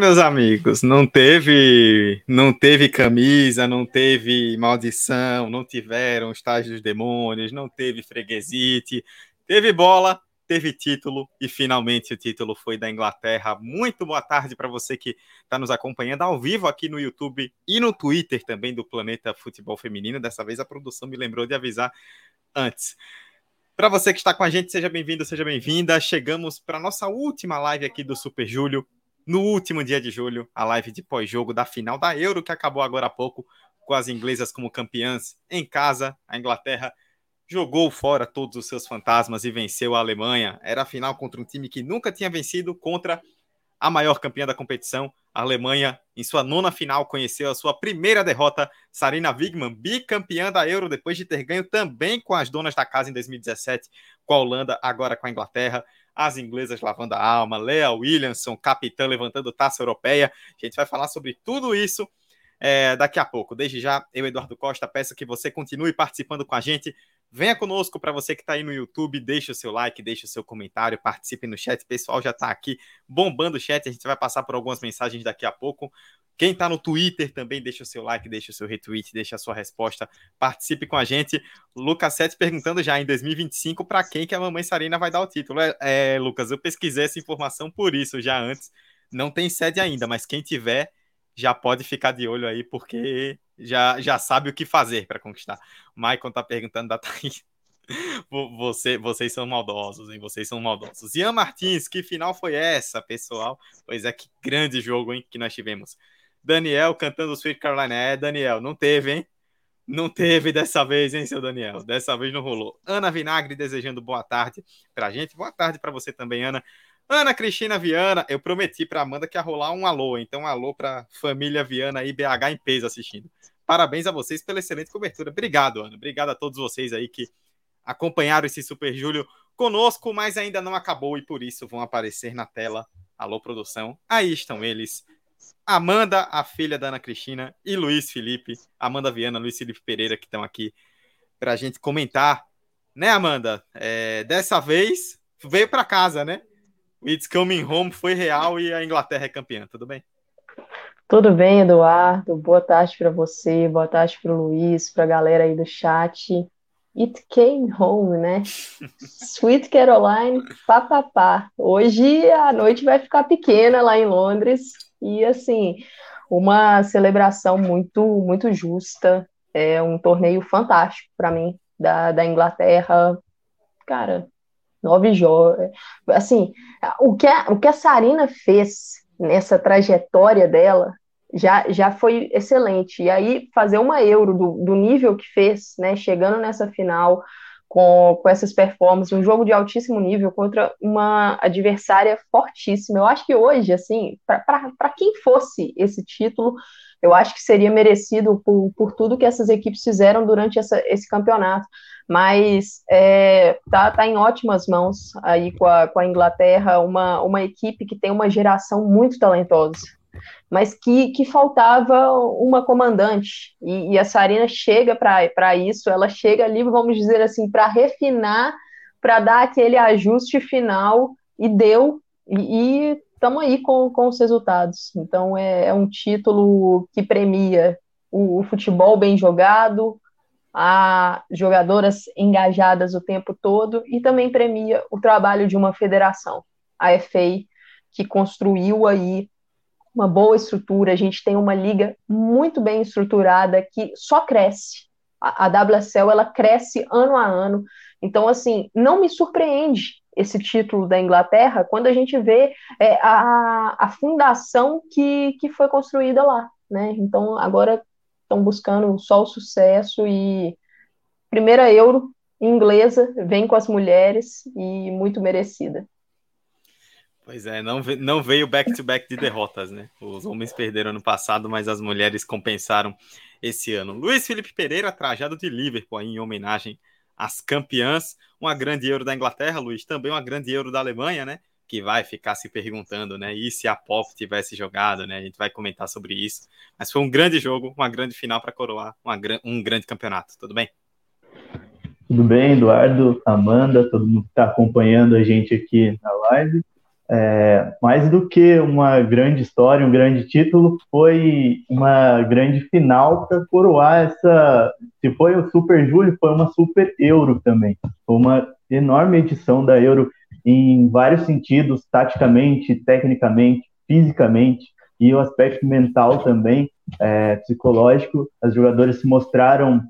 Meus amigos, não teve, não teve camisa, não teve maldição, não tiveram estágio dos demônios, não teve freguesite, teve bola, teve título e finalmente o título foi da Inglaterra. Muito boa tarde para você que está nos acompanhando ao vivo aqui no YouTube e no Twitter também do Planeta Futebol Feminino. Dessa vez a produção me lembrou de avisar antes. Para você que está com a gente, seja bem-vindo, seja bem-vinda. Chegamos para nossa última live aqui do Super Júlio, no último dia de julho, a live de pós-jogo da final da Euro, que acabou agora há pouco, com as inglesas como campeãs em casa. A Inglaterra jogou fora todos os seus fantasmas e venceu a Alemanha. Era a final contra um time que nunca tinha vencido contra a maior campeã da competição. A Alemanha, em sua nona final, conheceu a sua primeira derrota. Sarina Wigman, bicampeã da Euro, depois de ter ganho também com as donas da casa em 2017, com a Holanda, agora com a Inglaterra. As inglesas lavando a alma, Lea Williamson, capitã levantando taça europeia. A gente vai falar sobre tudo isso é, daqui a pouco. Desde já, eu, Eduardo Costa, peço que você continue participando com a gente. Venha conosco para você que está aí no YouTube, deixe o seu like, deixe o seu comentário, participe no chat. O pessoal já está aqui bombando o chat, a gente vai passar por algumas mensagens daqui a pouco. Quem está no Twitter também deixa o seu like, deixa o seu retweet, deixa a sua resposta, participe com a gente. Lucas Sete perguntando já em 2025 para quem que a mamãe Sarina vai dar o título. É, é, Lucas, eu pesquisei essa informação por isso já antes. Não tem sede ainda, mas quem tiver já pode ficar de olho aí, porque já, já sabe o que fazer para conquistar. O Maicon tá perguntando da Thaís. Você, vocês são maldosos, hein? Vocês são maldosos. Ian Martins, que final foi essa, pessoal? Pois é, que grande jogo, hein, que nós tivemos. Daniel cantando Sweet Carolina. É, Daniel, não teve, hein? Não teve dessa vez, hein, seu Daniel? Dessa vez não rolou. Ana Vinagre desejando boa tarde pra gente. Boa tarde para você também, Ana. Ana Cristina Viana, eu prometi para Amanda que ia rolar um alô, então um alô para família Viana e BH em peso assistindo. Parabéns a vocês pela excelente cobertura. Obrigado, Ana. Obrigado a todos vocês aí que acompanharam esse Super Júlio conosco, mas ainda não acabou e por isso vão aparecer na tela. Alô, produção. Aí estão eles. Amanda, a filha da Ana Cristina, e Luiz Felipe, Amanda Viana, Luiz Felipe Pereira, que estão aqui para a gente comentar. Né, Amanda? É, dessa vez veio para casa, né? It's Coming Home foi real e a Inglaterra é campeã, tudo bem? Tudo bem, Eduardo. Boa tarde para você, boa tarde para o Luiz, para a galera aí do chat. It came home, né? Sweet Caroline, papapá. Hoje a noite vai ficar pequena lá em Londres e assim, uma celebração muito muito justa. É um torneio fantástico para mim da, da Inglaterra. Cara, nove jogos. Assim, o que, a, o que a Sarina fez nessa trajetória dela já, já foi excelente. E aí, fazer uma Euro do, do nível que fez, né, chegando nessa final com, com essas performances, um jogo de altíssimo nível contra uma adversária fortíssima. Eu acho que hoje, assim, para quem fosse esse título, eu acho que seria merecido por, por tudo que essas equipes fizeram durante essa, esse campeonato. Mas é, tá, tá em ótimas mãos aí com a, com a Inglaterra, uma, uma equipe que tem uma geração muito talentosa, mas que, que faltava uma comandante, e, e a Sarina chega para isso, ela chega ali, vamos dizer assim, para refinar, para dar aquele ajuste final, e deu, e estamos aí com, com os resultados. Então é, é um título que premia o, o futebol bem jogado, a jogadoras engajadas o tempo todo e também premia o trabalho de uma federação, a FA, que construiu aí uma boa estrutura. A gente tem uma liga muito bem estruturada que só cresce. A, a WSL ela cresce ano a ano. Então, assim, não me surpreende esse título da Inglaterra quando a gente vê é, a, a fundação que, que foi construída lá. Né? Então, agora estão buscando só o sucesso e primeira Euro inglesa vem com as mulheres e muito merecida. Pois é, não, não veio back-to-back -back de derrotas, né? Os homens perderam ano passado, mas as mulheres compensaram esse ano. Luiz Felipe Pereira, trajado de Liverpool, em homenagem às campeãs. Uma grande Euro da Inglaterra, Luiz, também uma grande Euro da Alemanha, né? que vai ficar se perguntando, né? E se a Pop tivesse jogado, né? A gente vai comentar sobre isso. Mas foi um grande jogo, uma grande final para coroar uma, um grande campeonato. Tudo bem? Tudo bem, Eduardo, Amanda, todo mundo que está acompanhando a gente aqui na live. É, mais do que uma grande história, um grande título, foi uma grande final para coroar essa. Se foi o Super Júlio, foi uma Super Euro também. Foi uma enorme edição da Euro em vários sentidos, taticamente, tecnicamente, fisicamente e o aspecto mental também, é, psicológico. As jogadoras se mostraram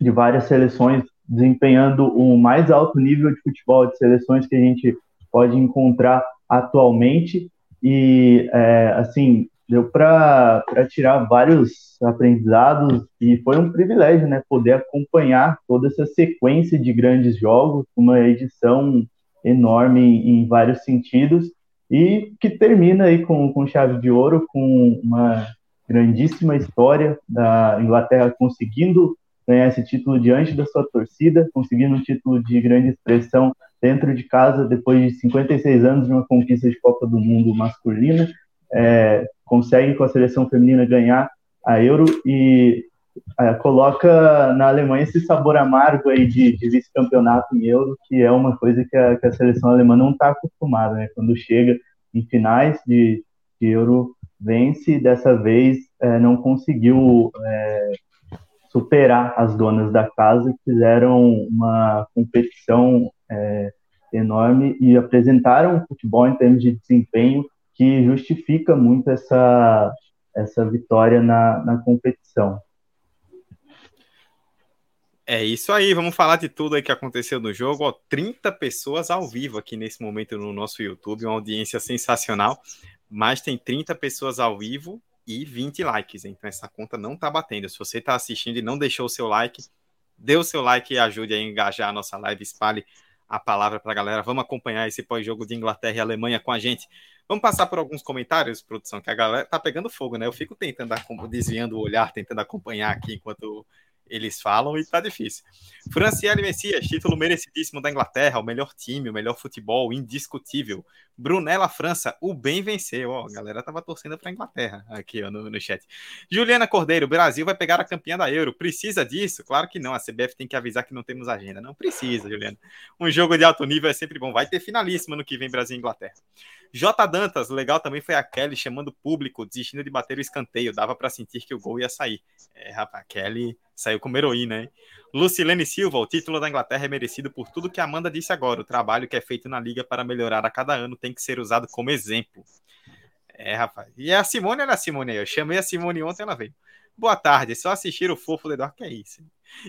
de várias seleções desempenhando o mais alto nível de futebol de seleções que a gente pode encontrar atualmente. E é, assim deu para tirar vários aprendizados e foi um privilégio, né, poder acompanhar toda essa sequência de grandes jogos, uma edição enorme em vários sentidos e que termina aí com, com chave de ouro, com uma grandíssima história da Inglaterra conseguindo ganhar esse título diante da sua torcida, conseguindo um título de grande expressão dentro de casa, depois de 56 anos de uma conquista de Copa do Mundo masculina, é, consegue com a seleção feminina ganhar a Euro e é, coloca na Alemanha esse sabor amargo aí de, de vice-campeonato em Euro, que é uma coisa que a, que a seleção alemã não está acostumada, né? Quando chega em finais de, de Euro, vence, dessa vez é, não conseguiu é, superar as donas da casa, que fizeram uma competição é, enorme e apresentaram um futebol em termos de desempenho que justifica muito essa, essa vitória na, na competição. É isso aí, vamos falar de tudo aí que aconteceu no jogo. Ó, 30 pessoas ao vivo aqui nesse momento no nosso YouTube, uma audiência sensacional. Mas tem 30 pessoas ao vivo e 20 likes. Então essa conta não tá batendo. Se você está assistindo e não deixou o seu like, dê o seu like e ajude a engajar a nossa live, espalhe a palavra para a galera. Vamos acompanhar esse pós-jogo de Inglaterra e Alemanha com a gente. Vamos passar por alguns comentários, produção, que a galera tá pegando fogo, né? Eu fico tentando, desviando o olhar, tentando acompanhar aqui enquanto eles falam e tá difícil. Franciele Messias, título merecidíssimo da Inglaterra, o melhor time, o melhor futebol, indiscutível. Brunella França, o bem venceu. Ó, a galera tava torcendo pra Inglaterra aqui ó, no, no chat. Juliana Cordeiro, Brasil vai pegar a campeã da Euro. Precisa disso? Claro que não. A CBF tem que avisar que não temos agenda. Não precisa, Juliana. Um jogo de alto nível é sempre bom. Vai ter finalíssima no que vem Brasil e Inglaterra. J. Dantas, legal também foi a Kelly chamando o público, desistindo de bater o escanteio. Dava para sentir que o gol ia sair. É, rapaz, Kelly saiu como heroína, hein? Lucilene Silva, o título da Inglaterra é merecido por tudo que a Amanda disse agora. O trabalho que é feito na liga para melhorar a cada ano tem que ser usado como exemplo. É, rapaz. E a Simone, olha a Simone aí. Eu chamei a Simone ontem, ela veio. Boa tarde, só assistir o fofo do Eduardo, que é isso.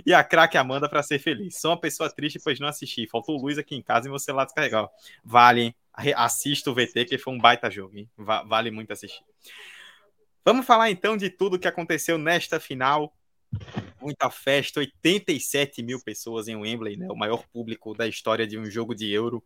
E a craque Amanda para ser feliz. Sou uma pessoa triste, pois não assisti. Faltou luz aqui em casa e meu celular descarregou. Vale, hein? Assista o VT, que foi um baita jogo, hein? Vale muito assistir. Vamos falar então de tudo que aconteceu nesta final muita festa, 87 mil pessoas em Wembley, né, o maior público da história de um jogo de Euro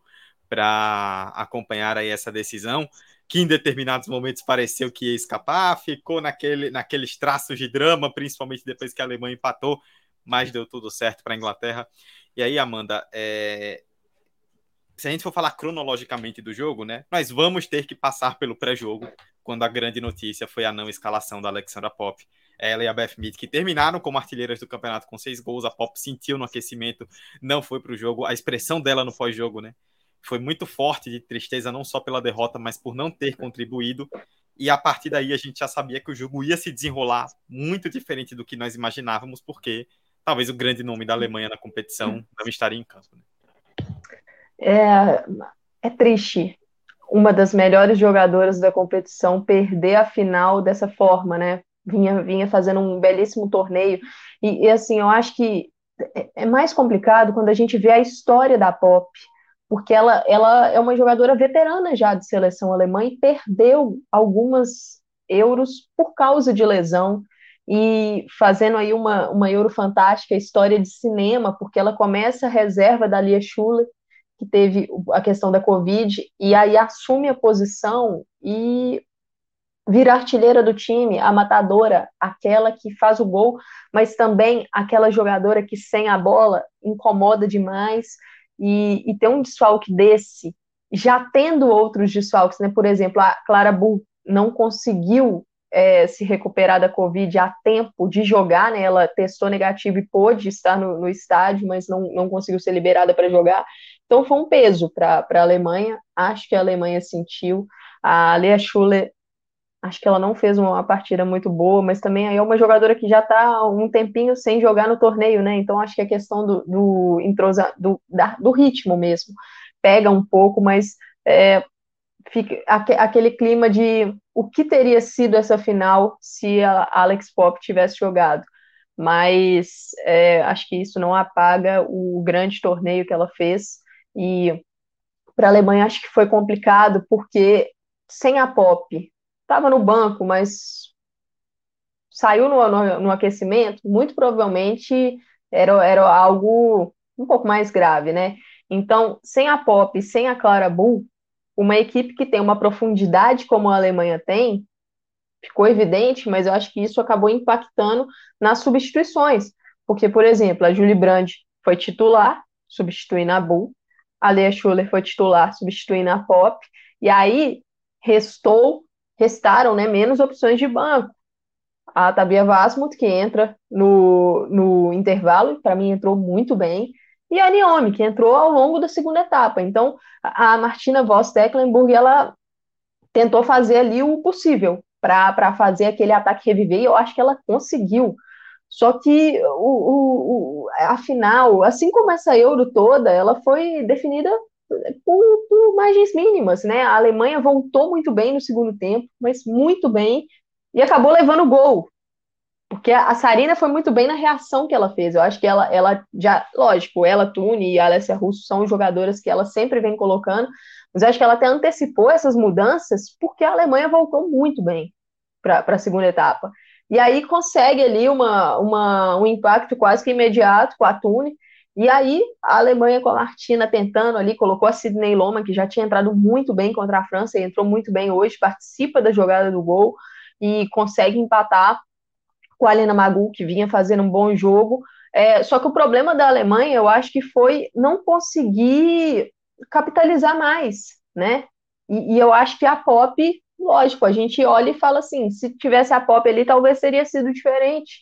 para acompanhar aí essa decisão, que em determinados momentos pareceu que ia escapar, ficou naquele, naqueles traços de drama, principalmente depois que a Alemanha empatou, mas deu tudo certo para a Inglaterra. E aí, Amanda, é... se a gente for falar cronologicamente do jogo, né, nós vamos ter que passar pelo pré-jogo, quando a grande notícia foi a não escalação da Alexandra Pop ela e a Beth Mead, que terminaram como artilheiras do campeonato com seis gols. A Pop sentiu no aquecimento, não foi para o jogo. A expressão dela no pós-jogo, né? Foi muito forte de tristeza, não só pela derrota, mas por não ter contribuído. E a partir daí a gente já sabia que o jogo ia se desenrolar muito diferente do que nós imaginávamos, porque talvez o grande nome da Alemanha na competição não estaria em campo. Né? É, é triste uma das melhores jogadoras da competição perder a final dessa forma, né? vinha, vinha fazendo um belíssimo torneio. E, e, assim, eu acho que é, é mais complicado quando a gente vê a história da Pop, porque ela, ela é uma jogadora veterana já de seleção alemã e perdeu algumas euros por causa de lesão e fazendo aí uma, uma Euro fantástica, história de cinema, porque ela começa a reserva da Lia Schuller, que teve a questão da Covid, e aí assume a posição e vira artilheira do time, a matadora, aquela que faz o gol, mas também aquela jogadora que sem a bola incomoda demais e, e ter um desfalque desse, já tendo outros desfalques, né? Por exemplo, a Clara Bull não conseguiu é, se recuperar da Covid a tempo de jogar, né? Ela testou negativo e pôde estar no, no estádio, mas não, não conseguiu ser liberada para jogar. Então foi um peso para a Alemanha. Acho que a Alemanha sentiu. A Lea Schuller, acho que ela não fez uma partida muito boa, mas também é uma jogadora que já está um tempinho sem jogar no torneio, né? Então acho que a questão do, do, entrosa, do, da, do ritmo mesmo pega um pouco, mas é, fica aquele clima de o que teria sido essa final se a Alex Pop tivesse jogado. Mas é, acho que isso não apaga o grande torneio que ela fez. E para a Alemanha acho que foi complicado, porque sem a Pop, estava no banco, mas saiu no, no, no, aquecimento, muito provavelmente era, era algo um pouco mais grave, né? Então, sem a Pop, sem a Clara Bull, uma equipe que tem uma profundidade como a Alemanha tem, ficou evidente, mas eu acho que isso acabou impactando nas substituições. Porque, por exemplo, a Julie Brand foi titular, substituindo a Bull, a Lea Schuller foi titular, substituindo a Pop, e aí restou, restaram né, menos opções de banco. A Tabia Vasmut, que entra no, no intervalo, para mim entrou muito bem, e a Naomi, que entrou ao longo da segunda etapa. Então, a Martina Voss Tecklenburg, ela tentou fazer ali o possível para fazer aquele ataque reviver, e eu acho que ela conseguiu. Só que o, o, o, a final, assim como essa Euro toda, ela foi definida por, por margens mínimas, né? A Alemanha voltou muito bem no segundo tempo, mas muito bem, e acabou levando o gol. Porque a Sarina foi muito bem na reação que ela fez. Eu acho que ela, ela já, lógico, ela, Tune e a Alessia Russo são jogadoras que ela sempre vem colocando, mas acho que ela até antecipou essas mudanças porque a Alemanha voltou muito bem para a segunda etapa. E aí consegue ali uma, uma, um impacto quase que imediato com a Tune. E aí a Alemanha com a Martina tentando ali, colocou a Sidney Loma, que já tinha entrado muito bem contra a França e entrou muito bem hoje, participa da jogada do gol e consegue empatar com a Alena Magu, que vinha fazendo um bom jogo. É, só que o problema da Alemanha, eu acho que foi não conseguir capitalizar mais, né? E, e, eu acho que a Pop, lógico, a gente olha e fala assim, se tivesse a Pop ali, talvez teria sido diferente.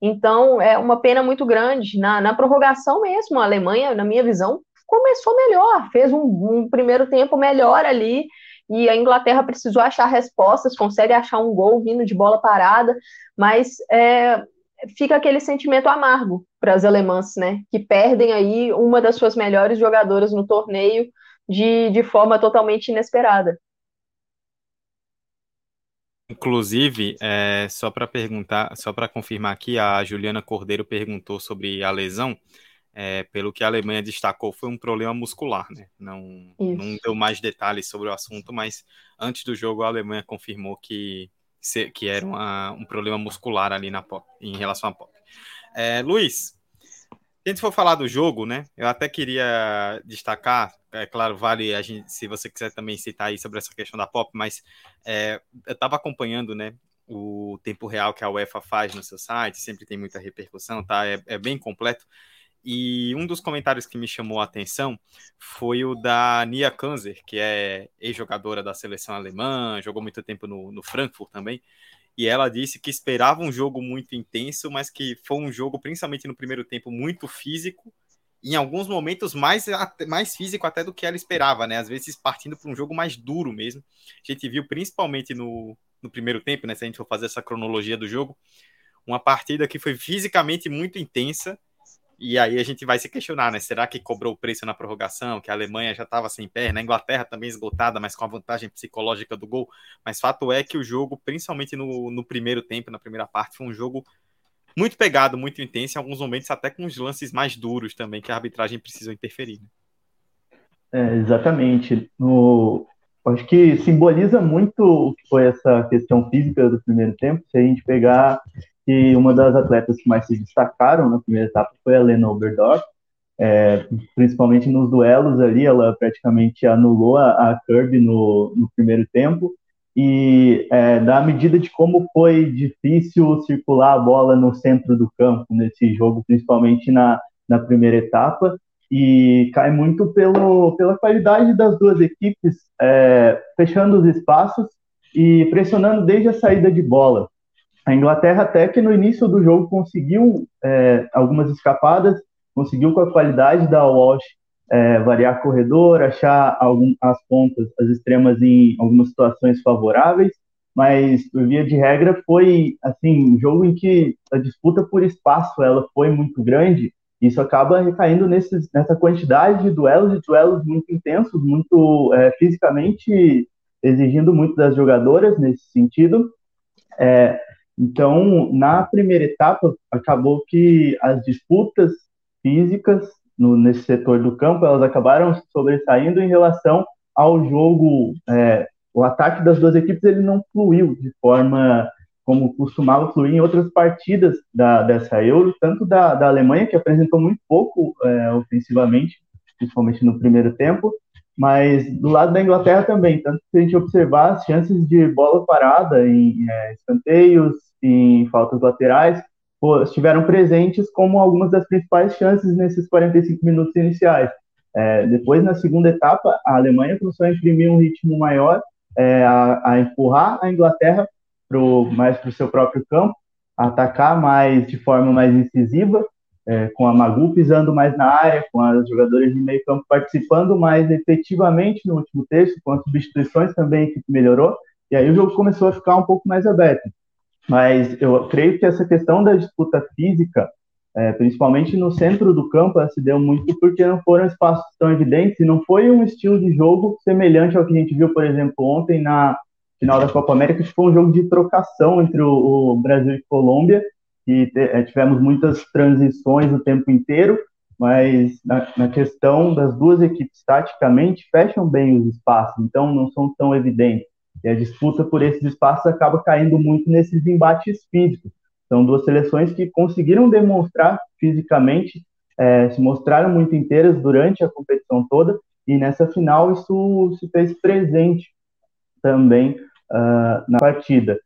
Então, é uma pena muito grande. Na, na prorrogação mesmo, a Alemanha, na minha visão, começou melhor, fez um, um primeiro tempo melhor ali, e a Inglaterra precisou achar respostas, consegue achar um gol vindo de bola parada, mas é, fica aquele sentimento amargo para as alemãs, né, que perdem aí uma das suas melhores jogadoras no torneio de, de forma totalmente inesperada. Inclusive, é, só para perguntar, só para confirmar aqui, a Juliana Cordeiro perguntou sobre a lesão é, pelo que a Alemanha destacou, foi um problema muscular, né? Não, não deu mais detalhes sobre o assunto, mas antes do jogo a Alemanha confirmou que, que era uma, um problema muscular ali na pop, em relação à pop. É, Luiz, a gente for falar do jogo, né? Eu até queria destacar, é claro, vale a gente, se você quiser também citar aí sobre essa questão da pop, mas é, eu estava acompanhando, né? O tempo real que a UEFA faz no seu site, sempre tem muita repercussão, tá? É, é bem completo. E um dos comentários que me chamou a atenção foi o da Nia Kanzer, que é ex-jogadora da seleção alemã, jogou muito tempo no, no Frankfurt também. E ela disse que esperava um jogo muito intenso, mas que foi um jogo, principalmente no primeiro tempo, muito físico. Em alguns momentos mais, mais físico até do que ela esperava, né? Às vezes partindo para um jogo mais duro mesmo. A gente viu principalmente no, no primeiro tempo, né? Se a gente for fazer essa cronologia do jogo, uma partida que foi fisicamente muito intensa e aí a gente vai se questionar, né? Será que cobrou o preço na prorrogação? Que a Alemanha já estava sem pé, na Inglaterra também esgotada, mas com a vantagem psicológica do gol. Mas fato é que o jogo, principalmente no, no primeiro tempo, na primeira parte, foi um jogo muito pegado, muito intenso, em alguns momentos até com os lances mais duros também, que a arbitragem precisou interferir. Né? É, exatamente. No, acho que simboliza muito o que foi essa questão física do primeiro tempo. Se a gente pegar que uma das atletas que mais se destacaram na primeira etapa foi a Lena Oberdorf, é, principalmente nos duelos ali, ela praticamente anulou a, a Kirby no, no primeiro tempo, e é, da medida de como foi difícil circular a bola no centro do campo nesse jogo, principalmente na, na primeira etapa, e cai muito pelo, pela qualidade das duas equipes, é, fechando os espaços e pressionando desde a saída de bola. A Inglaterra até que no início do jogo conseguiu é, algumas escapadas, conseguiu com a qualidade da Walsh é, variar corredor, achar algum, as pontas, as extremas em algumas situações favoráveis, mas por via de regra foi assim um jogo em que a disputa por espaço ela foi muito grande. Isso acaba recaindo nessa quantidade de duelos e duelos muito intensos, muito é, fisicamente exigindo muito das jogadoras nesse sentido. É, então, na primeira etapa, acabou que as disputas físicas no, nesse setor do campo, elas acabaram sobressaindo em relação ao jogo. É, o ataque das duas equipes ele não fluiu de forma como costumava fluir em outras partidas da, dessa Euro, tanto da, da Alemanha, que apresentou muito pouco é, ofensivamente, principalmente no primeiro tempo, mas do lado da Inglaterra também, tanto que a gente observar as chances de bola parada em é, escanteios, em faltas laterais, estiveram presentes como algumas das principais chances nesses 45 minutos iniciais. É, depois, na segunda etapa, a Alemanha começou a imprimir um ritmo maior, é, a, a, empurrar a Inglaterra pro, mais para o seu próprio campo, a atacar mais de forma mais incisiva, é, com a Magu pisando mais na área, com as jogadoras de meio campo participando mais efetivamente no último terço, com as substituições também que melhorou, e aí o jogo começou a ficar um pouco mais aberto. Mas eu creio que essa questão da disputa física, é, principalmente no centro do campo, se deu muito porque não foram espaços tão evidentes e não foi um estilo de jogo semelhante ao que a gente viu, por exemplo, ontem na final da Copa América, que foi um jogo de trocação entre o, o Brasil e Colômbia, te, é, tivemos muitas transições o tempo inteiro, mas na, na, questão das duas equipes taticamente fecham bem os espaços, então não são tão evidentes. E a disputa por esses espaços acaba caindo muito nesses embates físicos. São duas seleções que conseguiram demonstrar fisicamente, é, se mostraram muito inteiras durante a competição toda, e nessa final isso se fez presente também uh, na partida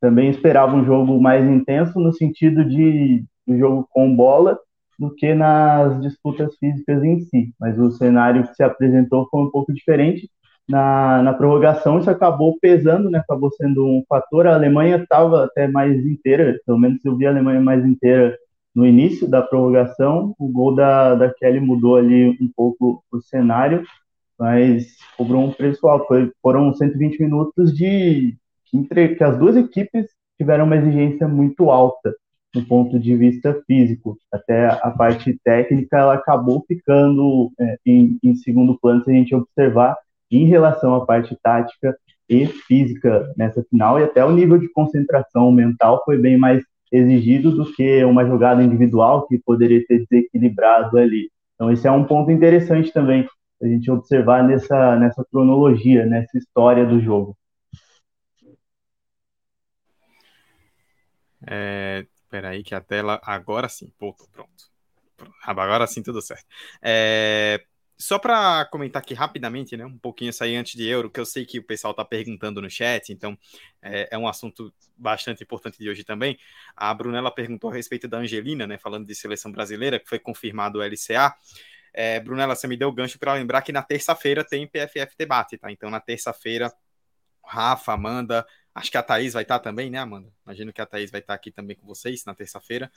também esperava um jogo mais intenso no sentido de, de jogo com bola do que nas disputas físicas em si. Mas o cenário que se apresentou foi um pouco diferente. Na, na prorrogação isso acabou pesando, né? acabou sendo um fator. A Alemanha estava até mais inteira, pelo menos eu vi a Alemanha mais inteira no início da prorrogação. O gol da, da Kelly mudou ali um pouco o cenário, mas cobrou um preço alto. Foi, foram 120 minutos de, entre, que as duas equipes tiveram uma exigência muito alta do ponto de vista físico. Até a parte técnica ela acabou ficando é, em, em, segundo plano se a gente observar em relação à parte tática e física nessa final e até o nível de concentração mental foi bem mais exigido do que uma jogada individual que poderia ter desequilibrado ali. Então esse é um ponto interessante também a gente observar nessa nessa cronologia, nessa história do jogo. É, peraí, que a tela. Agora sim, pô, pronto. Agora sim, tudo certo. É, só para comentar aqui rapidamente, né, um pouquinho sair antes de euro, que eu sei que o pessoal está perguntando no chat, então é, é, um assunto bastante importante de hoje também. A Brunella perguntou a respeito da Angelina, né, falando de seleção brasileira, que foi confirmado o LCA. É, Brunella, você me deu o gancho para lembrar que na terça-feira tem PFF debate, tá? Então na terça-feira, Rafa, Amanda, Acho que a Thaís vai estar também, né, Amanda? Imagino que a Thaís vai estar aqui também com vocês na terça-feira.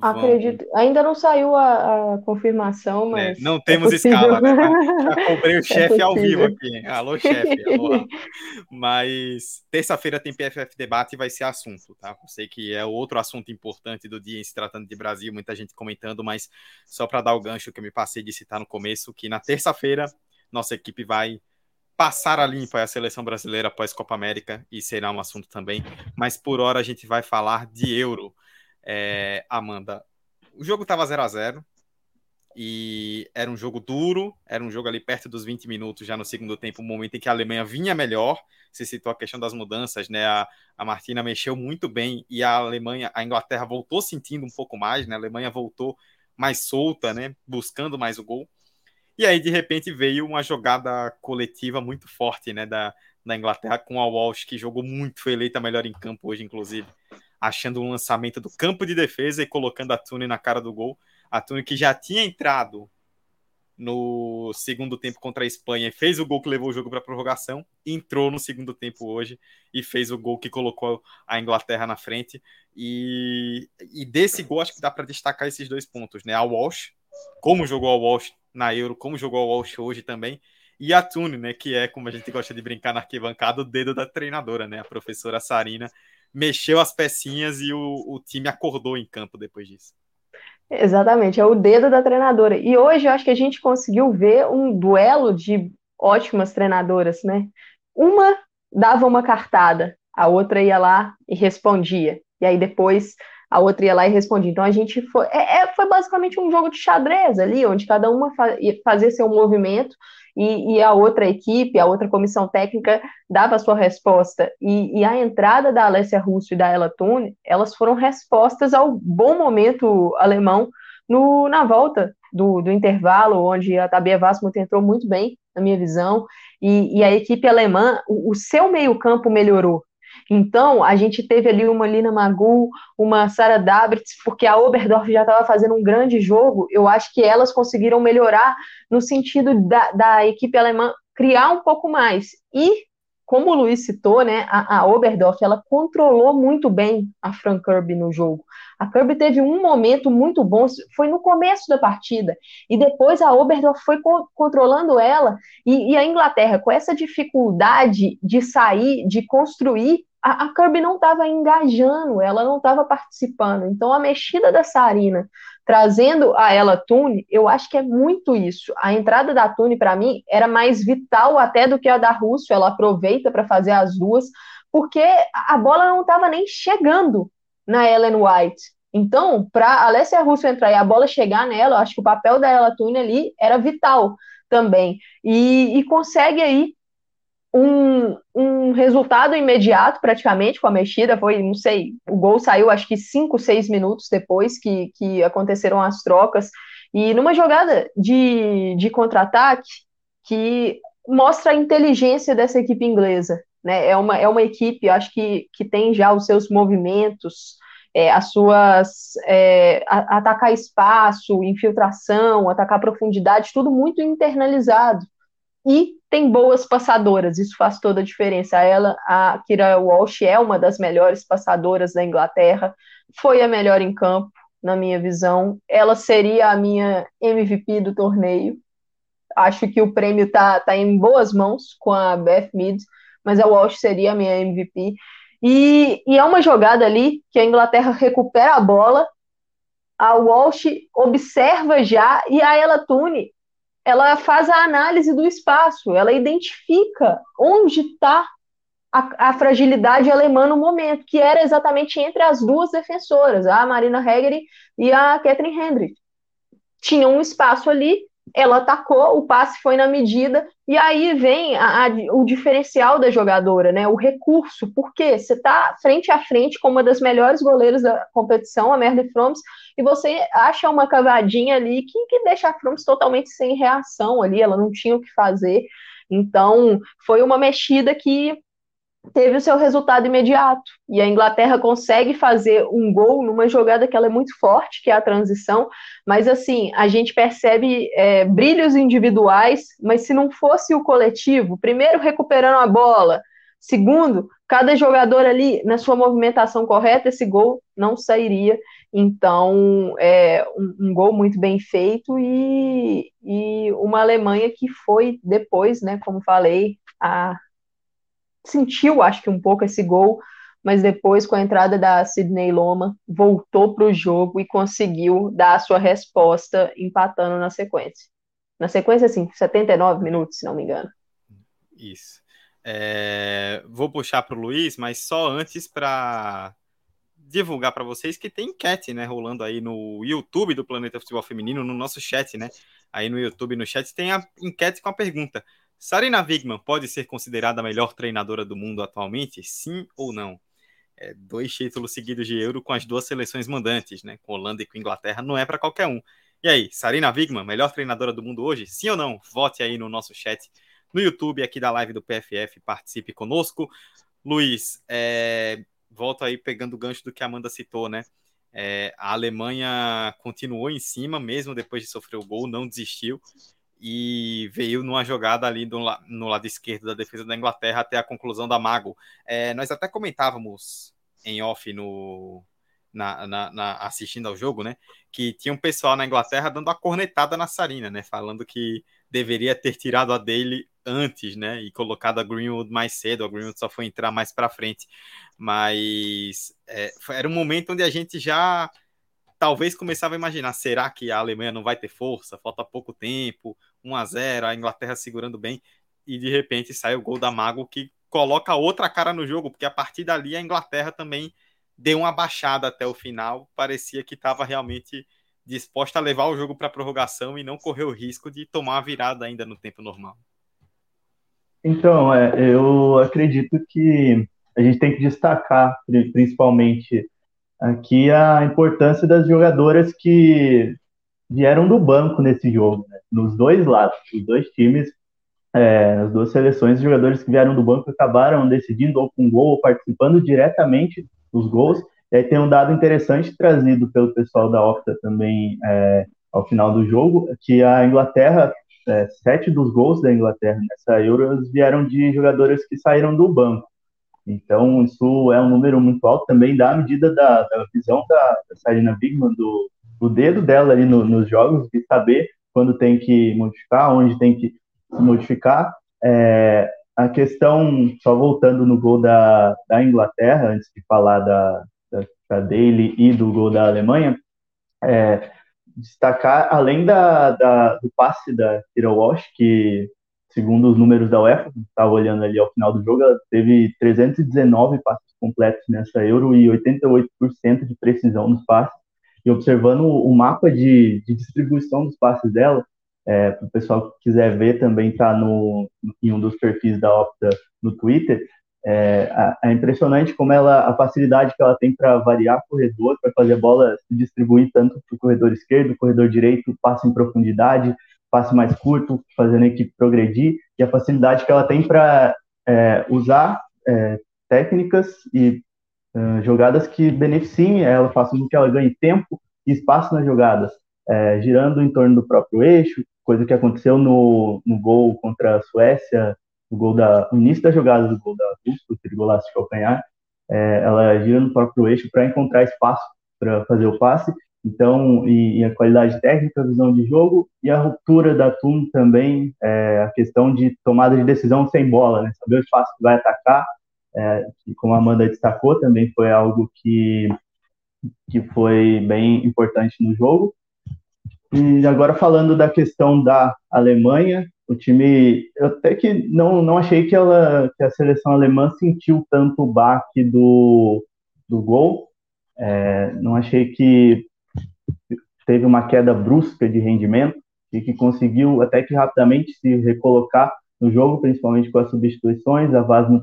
Acredito. Ainda não saiu a, a confirmação, é, mas. É, não temos é escala, né? Já cobrei o é chefe ao vivo aqui. Alô, chefe. Mas terça-feira tem PFF Debate e vai ser assunto, tá? Eu sei que é outro assunto importante do dia em se tratando de Brasil, muita gente comentando, mas só para dar o gancho que eu me passei de citar no começo, que na terça-feira nossa equipe vai passar a limpa a seleção brasileira após Copa América e será um assunto também. Mas por hora a gente vai falar de Euro. É, Amanda, o jogo estava 0 a 0 e era um jogo duro, era um jogo ali perto dos 20 minutos já no segundo tempo, um momento em que a Alemanha vinha melhor. Se citou a questão das mudanças, né? A, a Martina mexeu muito bem e a Alemanha, a Inglaterra voltou sentindo um pouco mais, né? A Alemanha voltou mais solta, né? Buscando mais o gol. E aí, de repente, veio uma jogada coletiva muito forte, né, da, da Inglaterra com a Walsh, que jogou muito, foi eleita melhor em campo hoje, inclusive, achando um lançamento do campo de defesa e colocando a Tune na cara do gol. A Tune que já tinha entrado no segundo tempo contra a Espanha, fez o gol que levou o jogo para prorrogação, entrou no segundo tempo hoje e fez o gol que colocou a Inglaterra na frente. E, e desse gol, acho que dá para destacar esses dois pontos, né? A Walsh, como jogou a Walsh na Euro, como jogou a Walsh hoje também, e a Tune, né? Que é, como a gente gosta de brincar na arquibancada, o dedo da treinadora, né? A professora Sarina mexeu as pecinhas e o, o time acordou em campo depois disso. Exatamente, é o dedo da treinadora. E hoje eu acho que a gente conseguiu ver um duelo de ótimas treinadoras, né? Uma dava uma cartada, a outra ia lá e respondia. E aí depois a outra ia lá e respondia. Então a gente foi. É, é foi basicamente um jogo de xadrez ali, onde cada uma fazia seu movimento e, e, a outra equipe, a outra comissão técnica dava a sua resposta. E, e a entrada da Alessia Russo e da Ella Thune, elas foram respostas ao bom momento alemão no, na volta do, do intervalo, onde a Tabia Vasco entrou muito bem, na minha visão, e, e a equipe alemã, o, o seu meio-campo melhorou. Então, a gente teve ali uma Lina Magu, uma Sara Dabritz, porque a Oberdorf já estava fazendo um grande jogo. Eu acho que elas conseguiram melhorar no sentido da, da equipe alemã criar um pouco mais. E como o Luiz citou, né, a, a Oberdorf, ela controlou muito bem a Fran Kirby no jogo. A Kirby teve um momento muito bom, foi no começo da partida, e depois a Oberdorf foi co controlando ela, e, e, a Inglaterra, com essa dificuldade de sair, de construir, a, a Kirby não estava engajando, ela não estava participando. Então a mexida da Sarina trazendo a ela Tune, eu acho que é muito isso. A entrada da Tune, para mim, era mais vital até do que a da Russo. Ela aproveita para fazer as duas, porque a bola não estava nem chegando na Ellen White. Então, para Alessia Russo entrar e a bola chegar nela, eu acho que o papel da Ella Tune ali era vital também. E, e consegue aí um, um resultado imediato, praticamente, com a mexida. Foi, não sei, o gol saiu acho que cinco, seis minutos depois que, que aconteceram as trocas. E numa jogada de, de contra-ataque que mostra a inteligência dessa equipe inglesa. Né? É, uma, é uma equipe, acho que, que tem já os seus movimentos, é, as suas. É, atacar espaço, infiltração, atacar profundidade, tudo muito internalizado e tem boas passadoras, isso faz toda a diferença. Ela, a Kira Walsh é uma das melhores passadoras da Inglaterra, foi a melhor em campo, na minha visão. Ela seria a minha MVP do torneio. Acho que o prêmio está tá em boas mãos com a Beth Mead, mas a Walsh seria a minha MVP. E, e é uma jogada ali que a Inglaterra recupera a bola, a Walsh observa já e a Ella Tune ela faz a análise do espaço, ela identifica onde está a, a, fragilidade alemã no momento, que era exatamente entre as duas defensoras, a Marina Hegeri e a Catherine Hendrick. Tinha um espaço ali, ela atacou, o passe foi na medida, e aí vem a, a, o diferencial da jogadora, né? O recurso, porque você está frente a frente com uma das melhores goleiras da competição, a Merle Froms, e você acha uma cavadinha ali que, que deixa a Froms totalmente sem reação ali, ela não tinha o que fazer. Então, foi uma mexida que teve o seu resultado imediato. E a Inglaterra consegue fazer um gol numa jogada que ela é muito forte, que é a transição. Mas assim, a gente percebe é, brilhos individuais, mas se não fosse o coletivo, primeiro recuperando a bola, segundo, cada jogador ali na sua movimentação correta, esse gol não sairia. Então, é um, um gol muito bem feito e, e uma Alemanha que foi depois, né, como falei, a sentiu, acho que um pouco esse gol, mas depois, com a entrada da Sidney Loma, voltou para o jogo e conseguiu dar a sua resposta, empatando na sequência. Na sequência, assim, 79 minutos, se não me engano. Isso. É, vou puxar para o Luiz, mas só antes para divulgar para vocês que tem enquete, né, rolando aí no YouTube do Planeta Futebol Feminino, no nosso chat, né? Aí no YouTube, no chat, tem a enquete com a pergunta: Sarina Wigman pode ser considerada a melhor treinadora do mundo atualmente? Sim ou não? É, dois títulos seguidos de Euro com as duas seleções mandantes, né? Com Holanda e com Inglaterra, não é para qualquer um. E aí, Sarina Wigman, melhor treinadora do mundo hoje? Sim ou não? Vote aí no nosso chat no YouTube aqui da live do PFF, participe conosco. Luiz, é, volto aí pegando o gancho do que a Amanda citou, né? É, a Alemanha continuou em cima, mesmo depois de sofrer o gol, não desistiu e veio numa jogada ali do, no lado esquerdo da defesa da Inglaterra até a conclusão da Mago. É, nós até comentávamos em off no, na, na, na, assistindo ao jogo, né? Que tinha um pessoal na Inglaterra dando a cornetada na Sarina, né? Falando que deveria ter tirado a dele antes, né? E colocado a Greenwood mais cedo. A Greenwood só foi entrar mais para frente. Mas é, era um momento onde a gente já talvez começava a imaginar: será que a Alemanha não vai ter força? Falta pouco tempo, 1 a 0 a Inglaterra segurando bem. E de repente sai o gol da Mago que coloca outra cara no jogo, porque a partir dali a Inglaterra também deu uma baixada até o final. Parecia que estava realmente disposta a levar o jogo para prorrogação e não correr o risco de tomar a virada ainda no tempo normal. Então, é, eu acredito que a gente tem que destacar, principalmente aqui, a importância das jogadoras que vieram do banco nesse jogo, né? nos dois lados, os dois times, é, as duas seleções, jogadores que vieram do banco acabaram decidindo ou com gol ou participando diretamente dos gols. E aí tem um dado interessante trazido pelo pessoal da Opta também é, ao final do jogo, que a Inglaterra, é, sete dos gols da Inglaterra nessa Euro vieram de jogadores que saíram do banco. Então, isso é um número muito alto, também dá a medida da, da visão da, da Sarina Bigman, do, do dedo dela ali no, nos jogos, de saber quando tem que modificar, onde tem que modificar. É, a questão, só voltando no gol da, da Inglaterra, antes de falar da, da, da dele e do gol da Alemanha, é, destacar, além da, da, do passe da Kira Walsh, que, segundo os números da UEFA, estava olhando ali ao final do jogo, ela teve 319 passes completos nessa Euro e 88% de precisão nos passes. E observando o mapa de, de distribuição dos passes dela, é, para o pessoal que quiser ver, também está no, em um dos perfis da Opta no Twitter. É, é impressionante como ela, a facilidade que ela tem para variar corredor, para fazer a bola se distribuir tanto para o corredor esquerdo, corredor direito, passe em profundidade, passe mais curto, fazendo a equipe progredir, e a facilidade que ela tem para é, usar é, técnicas e uh, jogadas que beneficiem ela, façam com que ela ganhe tempo e espaço nas jogadas, é, girando em torno do próprio eixo, coisa que aconteceu no, no gol contra a Suécia, no gol da, no início da jogada do gol da Rússia, aquele golaço de calcanhar, é, ela gira no próprio eixo para encontrar espaço para fazer o passe, então, e, e, a qualidade técnica, a visão de jogo e a ruptura da TUM também, é, a questão de tomada de decisão sem bola, né? saber o espaço que vai atacar, é, que, como a Amanda destacou, também foi algo que, que foi bem importante no jogo. E agora falando da questão da Alemanha, o time, eu até que não, não achei que, ela, que a seleção alemã sentiu tanto o baque do, do gol. É, não achei que teve uma queda brusca de rendimento e que conseguiu até que rapidamente se recolocar no jogo, principalmente com as substituições. A Vaz não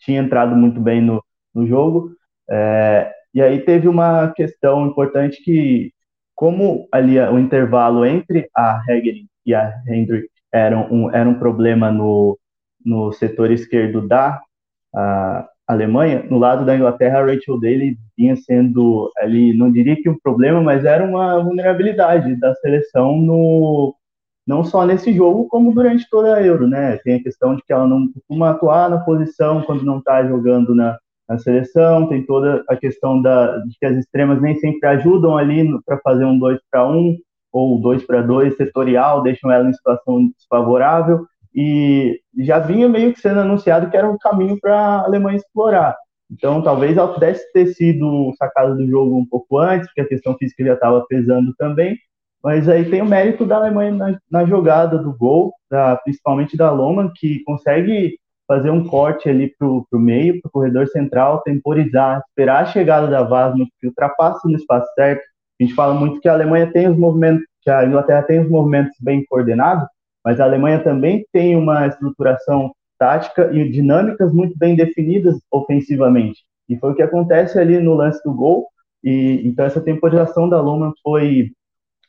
tinha entrado muito bem no, no jogo. É, e aí teve uma questão importante que como ali o intervalo entre a Hegering e a Hendrick era um, era um problema no, no setor esquerdo da Alemanha, no lado da Inglaterra, a Rachel Daly vinha sendo ali, não diria que um problema, mas era uma vulnerabilidade da seleção no não só nesse jogo, como durante toda a Euro, né? Tem a questão de que ela não costuma atuar na posição quando não está jogando na, na seleção, tem toda a questão da, de que as extremas nem sempre ajudam ali para fazer um 2 para 1 ou 2 para 2 setorial, deixam ela em situação desfavorável, e já vinha meio que sendo anunciado que era um caminho para a Alemanha explorar. Então, talvez ela pudesse ter sido sacada do jogo um pouco antes, porque a questão física já estava pesando também, mas aí tem o mérito da Alemanha na, na jogada do gol, da, principalmente da Loman, que consegue fazer um corte ali para o meio, para o corredor central, temporizar, esperar a chegada da Vaz no que ultrapasse no espaço certo. A gente fala muito que a Alemanha tem os movimentos, que a Inglaterra tem os movimentos bem coordenados, mas a Alemanha também tem uma estruturação tática e dinâmicas muito bem definidas ofensivamente. E foi o que acontece ali no lance do gol. E então essa temporização da Loman foi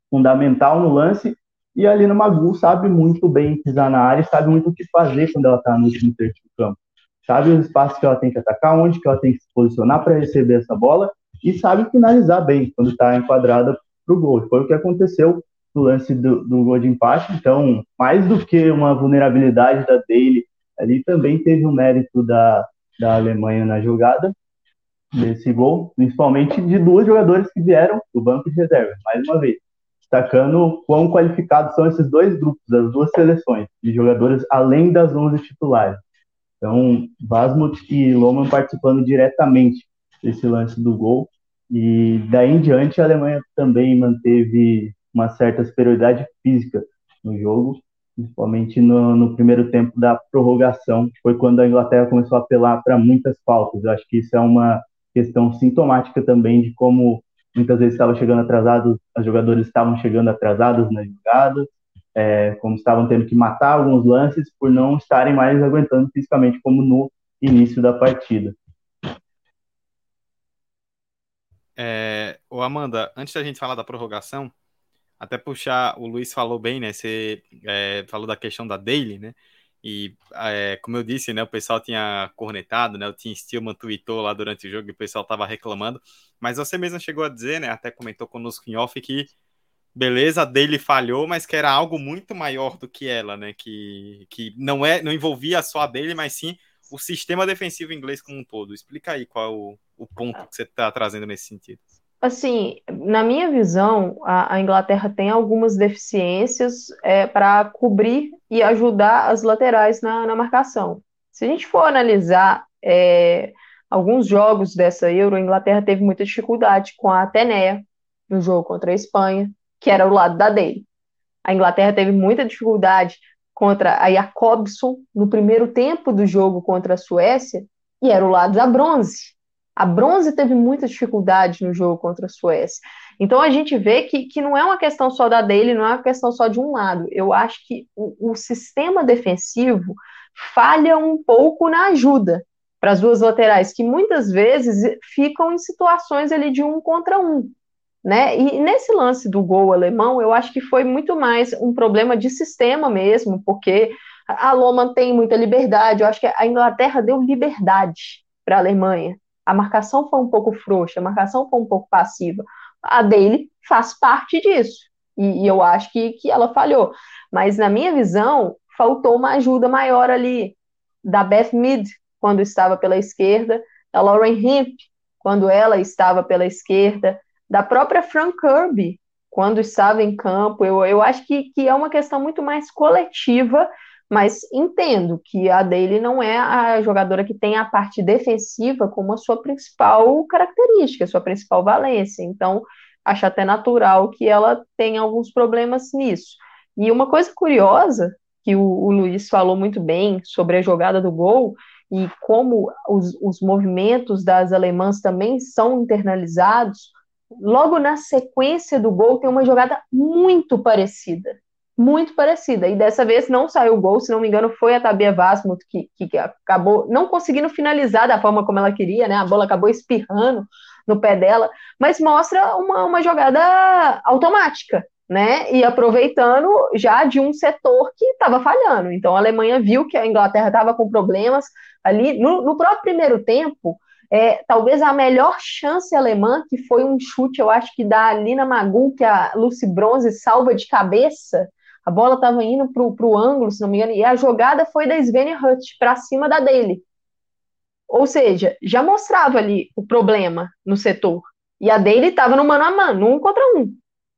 fundamental no lance e ali no Magu sabe muito bem pisar na área, sabe muito o que fazer quando ela está no último terço do campo. Sabe os espaços que ela tem que atacar, onde que ela tem que se posicionar para receber essa bola e sabe finalizar bem quando está enquadrada para o gol. Foi o que aconteceu do lance do, do gol de empate. Então, mais do que uma vulnerabilidade da dele, ali também teve o um mérito da, da Alemanha na jogada desse gol, principalmente de duas jogadores que vieram do banco de reserva, mais uma vez, destacando quão qualificados são esses dois grupos, as duas seleções, de jogadores além das 11 titulares. Então, Basmut e Loman participando diretamente desse lance do gol, e daí em diante a Alemanha também manteve uma certa superioridade física no jogo, principalmente no, no, primeiro tempo da prorrogação, foi quando a Inglaterra começou a apelar para muitas faltas. Eu acho que isso é uma questão sintomática também de como muitas vezes estava chegando atrasado, os jogadores estavam chegando atrasados nas jogadas, é, como estavam tendo que matar alguns lances por não estarem mais aguentando fisicamente como no início da partida. É, Amanda, antes da gente falar da prorrogação, até puxar, o Luiz falou bem, né? Você é, falou da questão da daily, né? E é, como eu disse, né? O pessoal tinha cornetado, né? O Tim Stillman tweetou lá durante o jogo e o pessoal tava reclamando. Mas você mesmo chegou a dizer, né? Até comentou conosco em off que beleza, a daily falhou, mas que era algo muito maior do que ela, né? Que, que não é, não envolvia só a dele, mas sim o sistema defensivo inglês como um todo. Explica aí qual é o, o ponto que você está trazendo nesse sentido. Assim, na minha visão, a, a Inglaterra tem algumas deficiências é, para cobrir e ajudar as laterais na, na, marcação. Se a gente for analisar é, alguns jogos dessa Euro, a Inglaterra teve muita dificuldade com a Ateneia no jogo contra a Espanha, que era o lado da dele. A Inglaterra teve muita dificuldade contra a Jacobson no primeiro tempo do jogo contra a Suécia, e era o lado da bronze. A bronze teve muita dificuldade no jogo contra a Suécia. Então a gente vê que, que não é uma questão só da dele, não é uma questão só de um lado. Eu acho que o, o sistema defensivo falha um pouco na ajuda para as duas laterais, que muitas vezes ficam em situações ali de um contra um. Né? E nesse lance do gol alemão, eu acho que foi muito mais um problema de sistema mesmo, porque a Loma tem muita liberdade. Eu acho que a Inglaterra deu liberdade para a Alemanha a marcação foi um pouco frouxa, a marcação foi um pouco passiva. A dele faz parte disso. E, e eu acho que, que ela falhou. Mas, na minha visão, faltou uma ajuda maior ali da Beth Mead, quando estava pela esquerda, da Lauren Hemp, quando ela estava pela esquerda, da própria Frank Kirby, quando estava em campo. Eu, eu acho que, que é uma questão muito mais coletiva mas entendo que a dele não é a jogadora que tem a parte defensiva como a sua principal característica, a sua principal valência. Então, acho até natural que ela tenha alguns problemas nisso. E uma coisa curiosa, que o, o Luiz falou muito bem sobre a jogada do gol, e como os, os movimentos das alemãs também são internalizados, logo na sequência do gol tem uma jogada muito parecida muito parecida. E dessa vez não saiu o gol, se não me engano, foi a Tabia Vasmut que, que, acabou não conseguindo finalizar da forma como ela queria, né? A bola acabou espirrando no pé dela, mas mostra uma, uma jogada automática, né? E aproveitando já de um setor que estava falhando. Então a Alemanha viu que a Inglaterra estava com problemas ali. No, no próprio primeiro tempo, é, talvez a melhor chance alemã, que foi um chute, eu acho que da Alina Magu, que a Lucy Bronze salva de cabeça, a bola estava indo para o ângulo, se não me engano, e a jogada foi da Sven Hutt para cima da dele. Ou seja, já mostrava ali o problema no setor. E a dele estava no mano a mano, um contra um,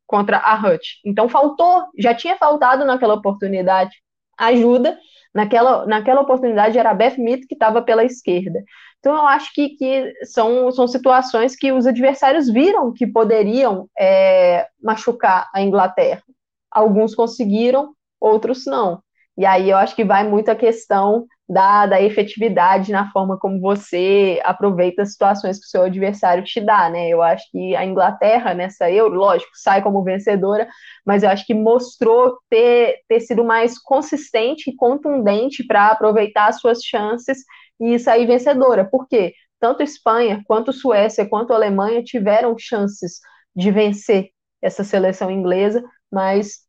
contra a Hutt. Então faltou, já tinha faltado naquela oportunidade ajuda. Naquela, naquela oportunidade era a Beth Mead que estava pela esquerda. Então eu acho que, que são, são situações que os adversários viram que poderiam é, machucar a Inglaterra alguns conseguiram, outros não. E aí eu acho que vai muito a questão da, da efetividade na forma como você aproveita as situações que o seu adversário te dá, né? Eu acho que a Inglaterra nessa Euro, lógico, sai como vencedora, mas eu acho que mostrou ter, ter sido mais consistente e contundente para aproveitar as suas chances e sair vencedora. Por quê? Tanto Espanha, quanto Suécia, quanto Alemanha tiveram chances de vencer essa seleção inglesa, mas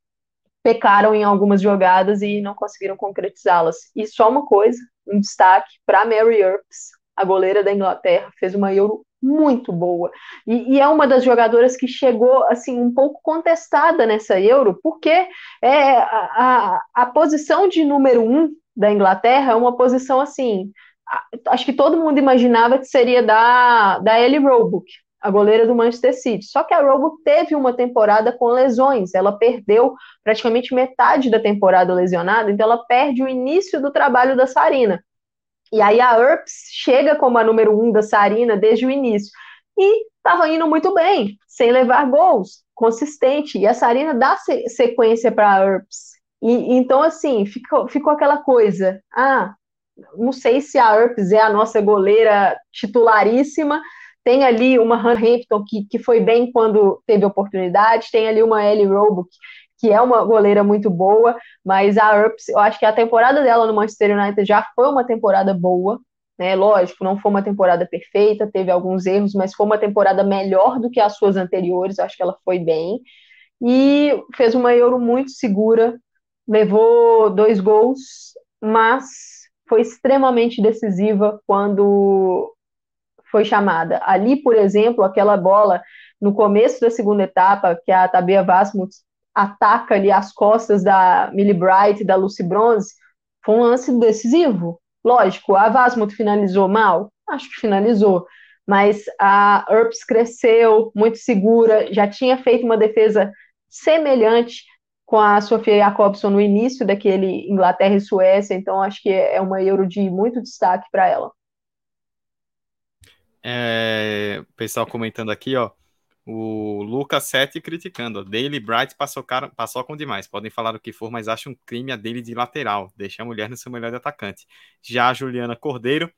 pecaram em algumas jogadas e não conseguiram concretizá-las. E só uma coisa, um destaque para Mary Earps, a goleira da Inglaterra, fez uma Euro muito boa. E, e, é uma das jogadoras que chegou assim um pouco contestada nessa Euro, porque é a, a, a posição de número um da Inglaterra é uma posição assim. Acho que todo mundo imaginava que seria da, da Ellie Roebuck, a goleira do Manchester City. Só que a Roebuck teve uma temporada com lesões, ela perdeu praticamente metade da temporada lesionada, então ela perde o início do trabalho da Sarina. E aí a Earps chega como a número um da Sarina desde o início. E estava indo muito bem, sem levar gols, consistente. E a Sarina dá sequência para a Earps. E, então, assim, ficou, ficou aquela coisa. Ah, não sei se a Earps é a nossa goleira titularíssima. Tem ali uma Han Hampton que, que foi bem quando teve oportunidade. Tem ali uma Ellie Roebuck que é uma goleira muito boa, mas a Earps, eu acho que a temporada dela no Manchester United já foi uma temporada boa, né? Lógico, não foi uma temporada perfeita, teve alguns erros, mas foi uma temporada melhor do que as suas anteriores, acho que ela foi bem. E fez uma Euro muito segura, levou dois gols, mas foi extremamente decisiva quando foi chamada. Ali, por exemplo, aquela bola no começo da segunda etapa, que a Tabea Vasmuth ataca ali as costas da Millie Bright e da Lucy Bronze, foi um lance decisivo. Lógico, a Vasmuth finalizou mal? Acho que finalizou. Mas a Earps cresceu, muito segura, já tinha feito uma defesa semelhante com a Sofia Jacobson no início daquele Inglaterra e Suécia, então acho que é uma Euro de muito destaque para ela. É, pessoal comentando aqui, ó. O Lucas 7 criticando. Daily Bright passou, cara, passou com demais. Podem falar o que for, mas acho um crime a dele de lateral. Deixa a mulher no seu melhor de atacante. Já a Juliana Cordeiro.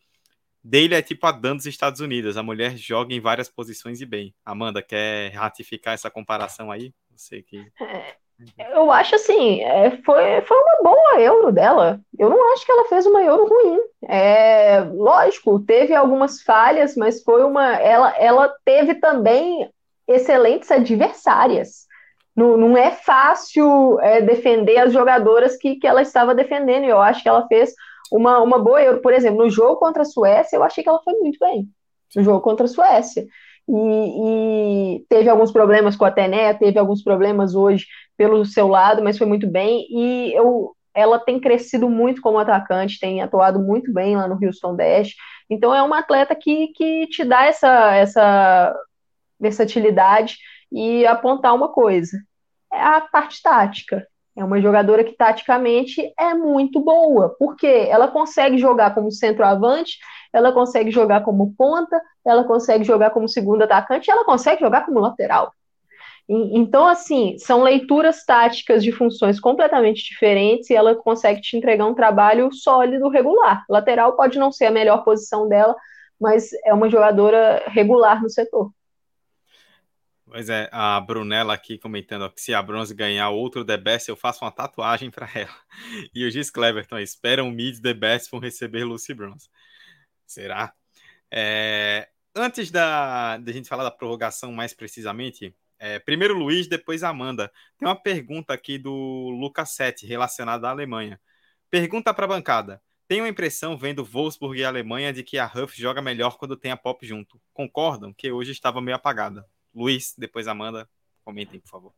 Daily é tipo a Dan dos Estados Unidos. A mulher joga em várias posições e bem. Amanda, quer ratificar essa comparação aí? Você que. É, eu acho assim, é, foi, foi uma boa euro dela. Eu não acho que ela fez uma euro ruim. É, lógico, teve algumas falhas, mas foi uma. Ela, ela teve também excelentes adversárias. Não, não é fácil é, defender as jogadoras que, que ela estava defendendo. Eu acho que ela fez uma, uma boa Euro. Por exemplo, no jogo contra a Suécia, eu achei que ela foi muito bem. No jogo contra a Suécia. E, e, teve alguns problemas com a Tené, teve alguns problemas hoje pelo seu lado, mas foi muito bem. E eu, ela tem crescido muito como atacante, tem atuado muito bem lá no Houston Dash. Então é uma atleta que, que te dá essa, essa versatilidade e apontar uma coisa: é a parte tática. É uma jogadora que taticamente é muito boa, porque ela consegue jogar como centroavante, ela consegue jogar como ponta, ela consegue jogar como segundo atacante, ela consegue jogar como lateral. Então, assim, são leituras táticas de funções completamente diferentes e ela consegue te entregar um trabalho sólido, regular. Lateral pode não ser a melhor posição dela, mas é uma jogadora regular no setor. Pois é, a Brunella aqui comentando ó, que se a Bronze ganhar outro The Best, eu faço uma tatuagem para ela. E o Gis Cleverton, espera um mid The Best vão receber Lucy Bronze. Será? É, antes da, da gente falar da prorrogação mais precisamente, é, primeiro Luiz, depois Amanda. Tem uma pergunta aqui do Lucas 7 relacionada à Alemanha. Pergunta para a bancada. Tenho a impressão, vendo Wolfsburg e Alemanha, de que a Huff joga melhor quando tem a Pop junto. Concordam? Que hoje estava meio apagada. Luiz, depois Amanda, comentem, por favor.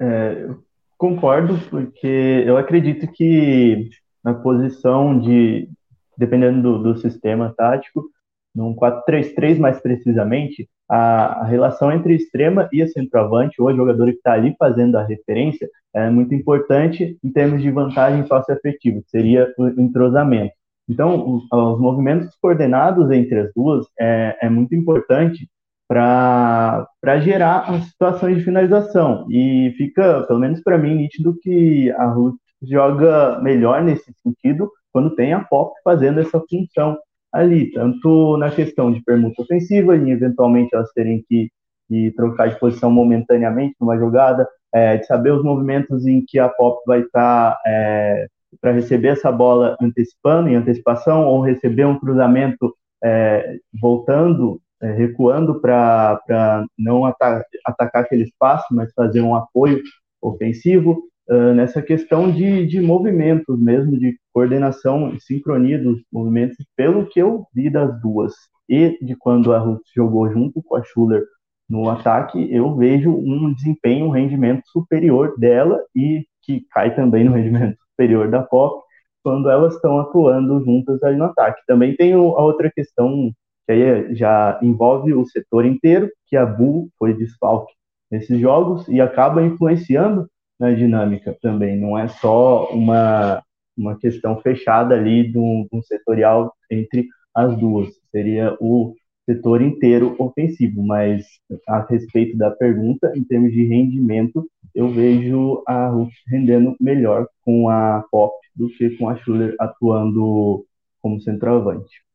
É, concordo, porque eu acredito que na posição de, dependendo do, do sistema tático, num 4-3-3 mais precisamente, a, a, relação entre extrema e a centroavante, ou a jogadora que está ali fazendo a referência, é muito importante em termos de vantagem sócio-afetiva, que seria o entrosamento. Então, os, os movimentos coordenados entre as duas é, é muito importante para gerar as situações de finalização. E fica, pelo menos para mim, nítido que a Ruth joga melhor nesse sentido quando tem a Pop fazendo essa função ali, tanto na questão de permuta ofensiva e eventualmente elas terem que, que trocar de posição momentaneamente numa jogada, é, de saber os movimentos em que a Pop vai estar tá, é, para receber essa bola antecipando, em antecipação, ou receber um cruzamento é, voltando é, recuando para não ata atacar aquele espaço, mas fazer um apoio ofensivo, nessa questão de, de movimentos mesmo, de coordenação e sincronia dos movimentos, pelo que eu vi das duas. e de quando a Ruth jogou junto com a Schuller no ataque, eu vejo um desempenho, um rendimento superior dela e que cai também no rendimento superior da Pop quando elas estão atuando juntas ali no ataque. Também tem a outra questão que aí já envolve o setor inteiro, que a Bull foi desfalque nesses jogos e acaba influenciando na dinâmica também. Não é só uma, uma questão fechada ali de um setorial entre as duas. Seria o setor inteiro ofensivo, mas a respeito da pergunta, em termos de rendimento, eu vejo a Ruth rendendo melhor com a Pop do que com a Schuller atuando como centroavante.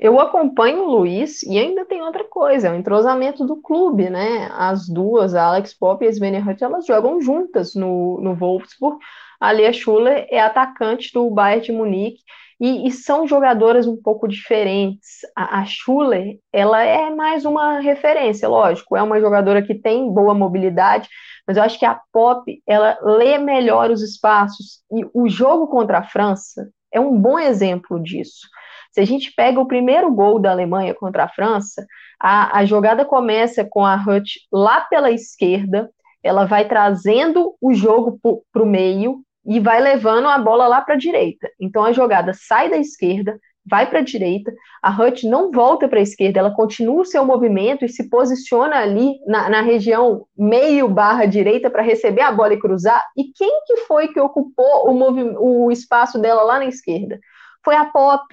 Eu acompanho o Luiz e ainda tem outra coisa, é o entrosamento do clube, né? As duas, a Alex Pop e a Svenja Hutt, elas jogam juntas no, no Wolfsburg. A Lia Schuller é atacante do Bayern de Munique e, e, são jogadoras um pouco diferentes. A, a Schuller, ela é mais uma referência, lógico, é uma jogadora que tem boa mobilidade, mas eu acho que a Pop, ela lê melhor os espaços e o jogo contra a França é um bom exemplo disso se a gente pega o primeiro gol da Alemanha contra a França, a, a jogada começa com a Hutch lá pela esquerda, ela vai trazendo o jogo para o meio e vai levando a bola lá para a direita. Então a jogada sai da esquerda, vai para a direita, a Hutch não volta para a esquerda, ela continua o seu movimento e se posiciona ali na, na região meio barra direita para receber a bola e cruzar. E quem que foi que ocupou o, o espaço dela lá na esquerda? Foi a Pop.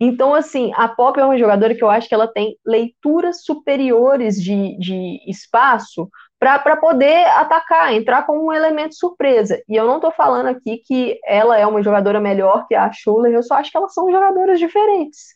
Então, assim, a Pop é uma jogadora que eu acho que ela tem leituras superiores de, de espaço para poder atacar, entrar como um elemento surpresa. E eu não estou falando aqui que ela é uma jogadora melhor que a Schuller, eu só acho que elas são jogadoras diferentes.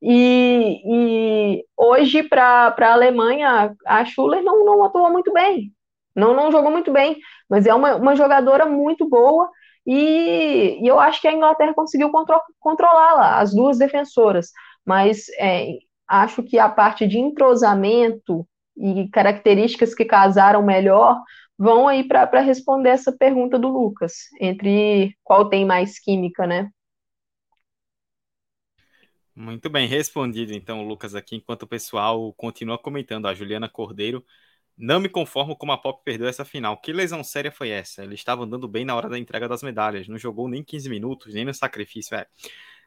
E, e hoje, para a Alemanha, a Schuller não, não atuou muito bem, não, não jogou muito bem, mas é uma, uma jogadora muito boa e, e eu acho que a Inglaterra conseguiu contro controlá-la, as duas defensoras. Mas é, acho que a parte de entrosamento e características que casaram melhor vão aí para responder essa pergunta do Lucas, entre qual tem mais química, né? Muito bem respondido, então, Lucas, aqui, enquanto o pessoal continua comentando. A Juliana Cordeiro não me conformo como a Pop perdeu essa final. Que lesão séria foi essa? Ele estava andando bem na hora da entrega das medalhas. Não jogou nem 15 minutos, nem no sacrifício. É.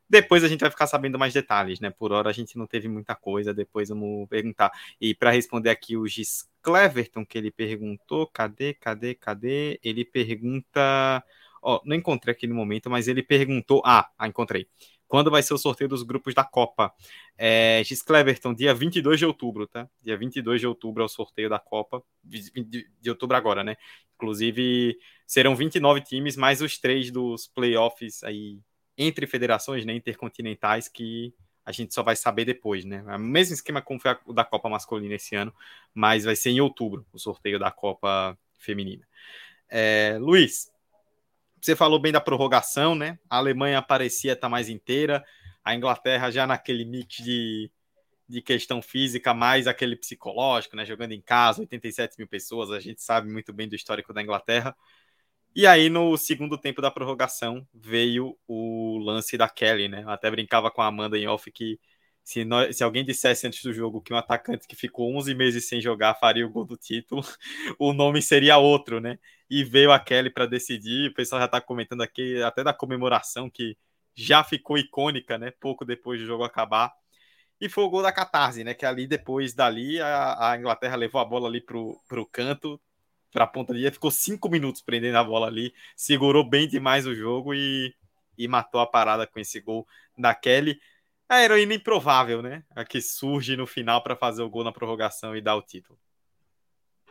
Depois a gente vai ficar sabendo mais detalhes, né? Por hora a gente não teve muita coisa. Depois vamos perguntar. E para responder aqui o Gis Cleverton, que ele perguntou: cadê, cadê, cadê? Ele pergunta. Ó, não encontrei aqui no momento, mas ele perguntou. Ah, ah encontrei quando vai ser o sorteio dos grupos da Copa. É, Gis Cleverton, dia 22 de outubro, tá? Dia 22 de outubro é o sorteio da Copa, de, de, de outubro agora, né? Inclusive, serão 29 times, mais os três dos playoffs aí entre federações, né, intercontinentais, que a gente só vai saber depois, né? É o mesmo esquema como foi o da Copa masculina esse ano, mas vai ser em outubro o sorteio da Copa feminina. É, Luiz, você falou bem da prorrogação, né? A Alemanha parecia estar mais inteira, a Inglaterra já naquele mix de, de questão física, mais aquele psicológico, né? Jogando em casa, 87 mil pessoas, a gente sabe muito bem do histórico da Inglaterra. E aí, no segundo tempo da prorrogação, veio o lance da Kelly, né? Eu até brincava com a Amanda em off que se, nós, se alguém dissesse antes do jogo que um atacante que ficou 11 meses sem jogar faria o gol do título, o nome seria outro, né? E veio a Kelly para decidir. O pessoal já está comentando aqui até da comemoração que já ficou icônica, né? Pouco depois do jogo acabar. E foi o gol da Catarse, né? Que ali, depois dali, a, a Inglaterra levou a bola ali pro, pro canto, pra ponta ali, ficou cinco minutos prendendo a bola ali, segurou bem demais o jogo e, e matou a parada com esse gol da Kelly a heroína improvável, né? A que surge no final para fazer o gol na prorrogação e dar o título.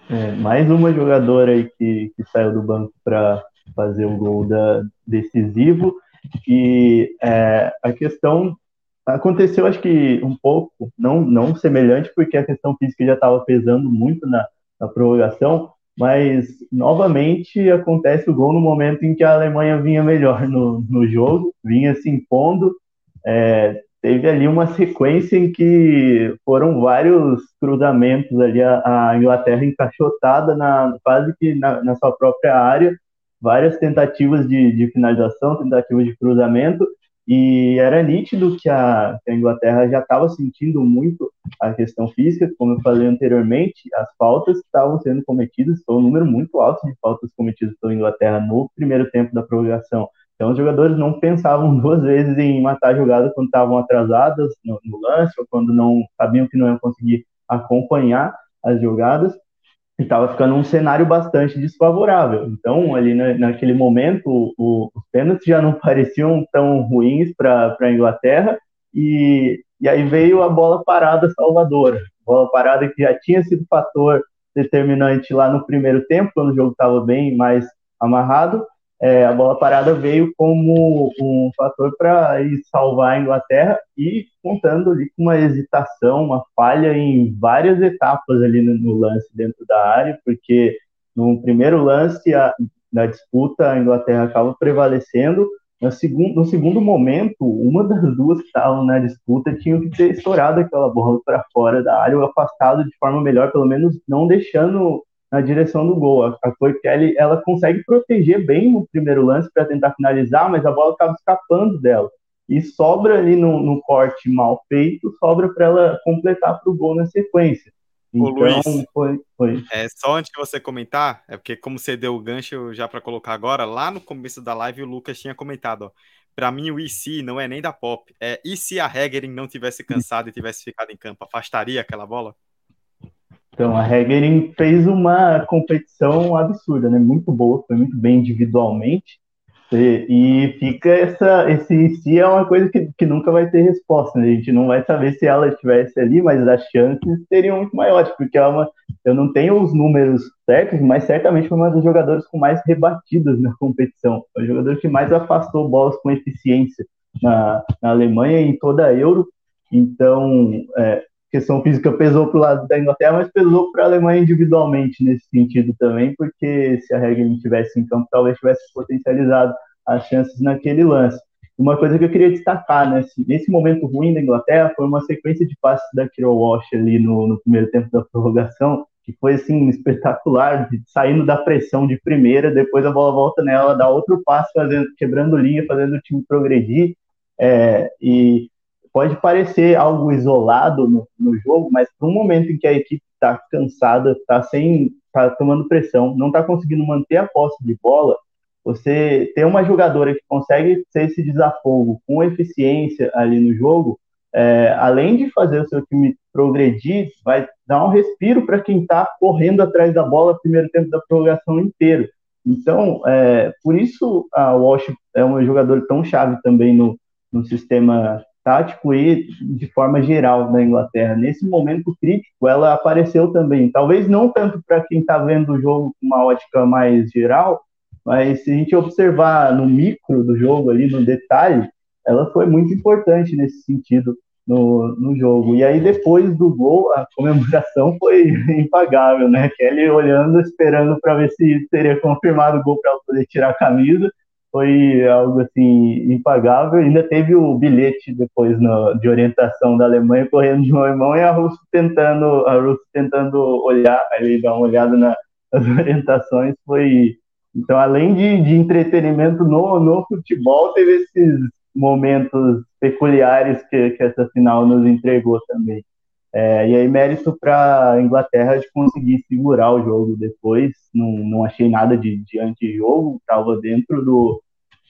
É, mais uma jogadora aí que, que saiu do banco para fazer o gol da, decisivo. E é, a questão aconteceu, acho que um pouco, não, não semelhante, porque a questão física já estava pesando muito na, na prorrogação, mas novamente acontece o gol no momento em que a Alemanha vinha melhor no, no jogo, vinha se impondo, é, teve ali uma sequência em que foram vários cruzamentos ali, a, a Inglaterra encaixotada na, quase que na, na, sua própria área, várias tentativas de, de finalização, tentativas de cruzamento, E era nítido que a, que a Inglaterra já estava sentindo muito a questão física, como eu falei anteriormente, as faltas que estavam sendo cometidas, foi um número muito alto de faltas cometidas pela Inglaterra no primeiro tempo da prorrogação. Então, os jogadores não pensavam duas vezes em matar a jogada quando estavam atrasadas no, no lance, ou quando não sabiam que não iam conseguir acompanhar as jogadas e estava ficando um cenário bastante desfavorável. Então, ali na, naquele momento, o, os pênaltis já não pareciam tão ruins para a Inglaterra, e, e aí veio a bola parada salvadora. Bola parada que já tinha sido fator determinante lá no primeiro tempo, quando o jogo estava bem mais amarrado, é, a bola parada veio como um fator para salvar a Inglaterra e contando ali com uma hesitação, uma falha em várias etapas ali no, no lance dentro da área, porque no primeiro lance a, na disputa a Inglaterra acaba prevalecendo, no segundo, no segundo momento, uma das duas que estavam na disputa tinha que ter estourado aquela bola para fora da área ou afastado de forma melhor, pelo menos não deixando na direção do gol. A, Chloe Kelly ela consegue proteger bem no primeiro lance para tentar finalizar, mas a bola acaba escapando dela. E sobra ali no, no corte mal feito, sobra para ela completar para o gol na sequência. Então, Luiz, foi, foi. É, só antes de você comentar, é porque como você deu o gancho já para colocar agora, lá no começo da live o Lucas tinha comentado, para mim o IC não é nem da Pop, é e se a Hegerin não tivesse cansado e tivesse ficado em campo, afastaria aquela bola? Então, a Hegerin fez uma competição absurda, né? Muito boa, foi muito bem individualmente. E, e fica essa, esse se é uma coisa que, que nunca vai ter resposta, né? A gente não vai saber se ela estivesse ali, mas as chances seriam muito maiores, porque é uma, eu não tenho os números certos, mas certamente foi uma das jogadoras com mais rebatidas na competição. Foi jogador que mais afastou bolas com eficiência na, na Alemanha e em toda a Euro. Então, é, questão física pesou para o lado da Inglaterra, mas pesou para a Alemanha individualmente nesse sentido também, porque se a regra não tivesse em campo, talvez tivesse potencializado as chances naquele lance. Uma coisa que eu queria destacar nesse, nesse momento ruim da Inglaterra foi uma sequência de passes da Kiro Walsh ali no, no primeiro tempo da prorrogação, que foi assim espetacular, de, saindo da pressão de primeira, depois a bola volta nela, dá outro passo, fazendo, quebrando linha, fazendo o time progredir. É, e pode parecer algo isolado no, no jogo, mas um momento em que a equipe está cansada, está sem, tá tomando pressão, não está conseguindo manter a posse de bola, você ter uma jogadora que consegue ter esse desafogo com eficiência ali no jogo, é, além de fazer o seu time progredir, vai dar um respiro para quem está correndo atrás da bola no primeiro tempo da prorrogação inteiro. Então, é, por isso a Walsh é uma jogadora tão chave também no, no sistema tático e de forma geral da Inglaterra. Nesse momento crítico, ela apareceu também. Talvez não tanto para quem está vendo o jogo com uma ótica mais geral, mas se a gente observar no micro do jogo ali, no detalhe, ela foi muito importante nesse sentido no, no jogo. E aí, depois do gol, a comemoração foi impagável, né? Kelly olhando, esperando para ver se teria confirmado o gol para poder tirar a camisa foi algo assim impagável. Ainda teve o bilhete depois no, de orientação da Alemanha correndo de mão em mão e a Rússia tentando, a Rússia tentando olhar, ali dar uma olhada na, nas orientações. Foi então além de, de entretenimento no, no futebol, teve esses momentos peculiares que, que essa final nos entregou também. É, e aí, mérito para a Inglaterra de conseguir segurar o jogo depois. Não, não achei nada de, de antijogo, estava dentro do,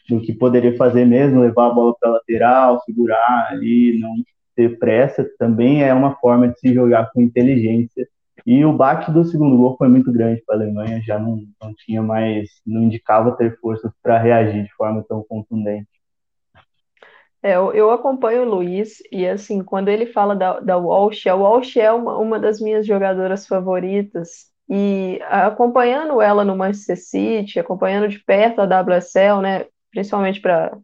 do que poderia fazer mesmo, levar a bola para lateral, segurar ali, não ter pressa, também é uma forma de se jogar com inteligência. E o baque do segundo gol foi muito grande para a Alemanha, já não, não tinha mais, não indicava ter forças para reagir de forma tão contundente. É, eu, eu, acompanho o Luiz e assim, quando ele fala da, da Walsh, a Walsh é uma, uma das minhas jogadoras favoritas e acompanhando ela no Manchester City, acompanhando de perto a WSL, né, principalmente para.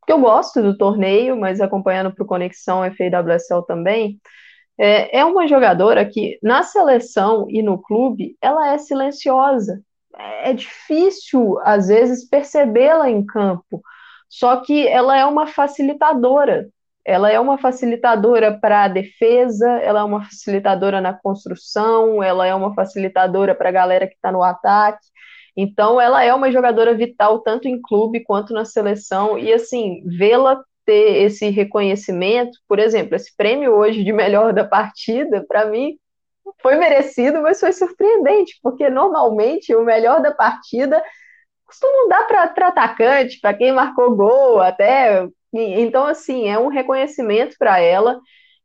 Porque eu gosto do torneio, mas acompanhando para o Conexão FAWSL também. É, é uma jogadora que, na seleção e no clube, ela é silenciosa. É, é difícil, às vezes, percebê-la em campo. Só que ela é uma facilitadora. Ela é uma facilitadora para a defesa, ela é uma facilitadora na construção, ela é uma facilitadora para a galera que está no ataque. Então, ela é uma jogadora vital tanto em clube quanto na seleção, e assim, vê-la ter esse reconhecimento. Por exemplo, esse prêmio hoje de melhor da partida, para mim, foi merecido, mas foi surpreendente, porque normalmente o melhor da partida costuma dar para atacante, para quem marcou gol, até. Então, assim, é um reconhecimento para ela.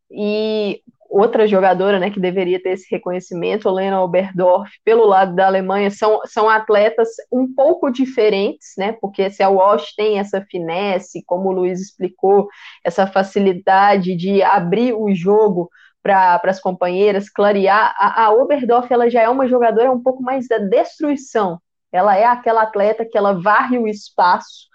E outra jogadora né, que deveria ter esse reconhecimento, Lena Oberdorf, pelo lado da Alemanha, são, são atletas um pouco diferentes, né, porque se a Walsh tem essa finesse, como o Luiz explicou, essa facilidade de abrir o jogo para as companheiras, clarear, a, a Oberdorf ela já é uma jogadora um pouco mais da destruição, ela é aquela atleta que ela varre o espaço,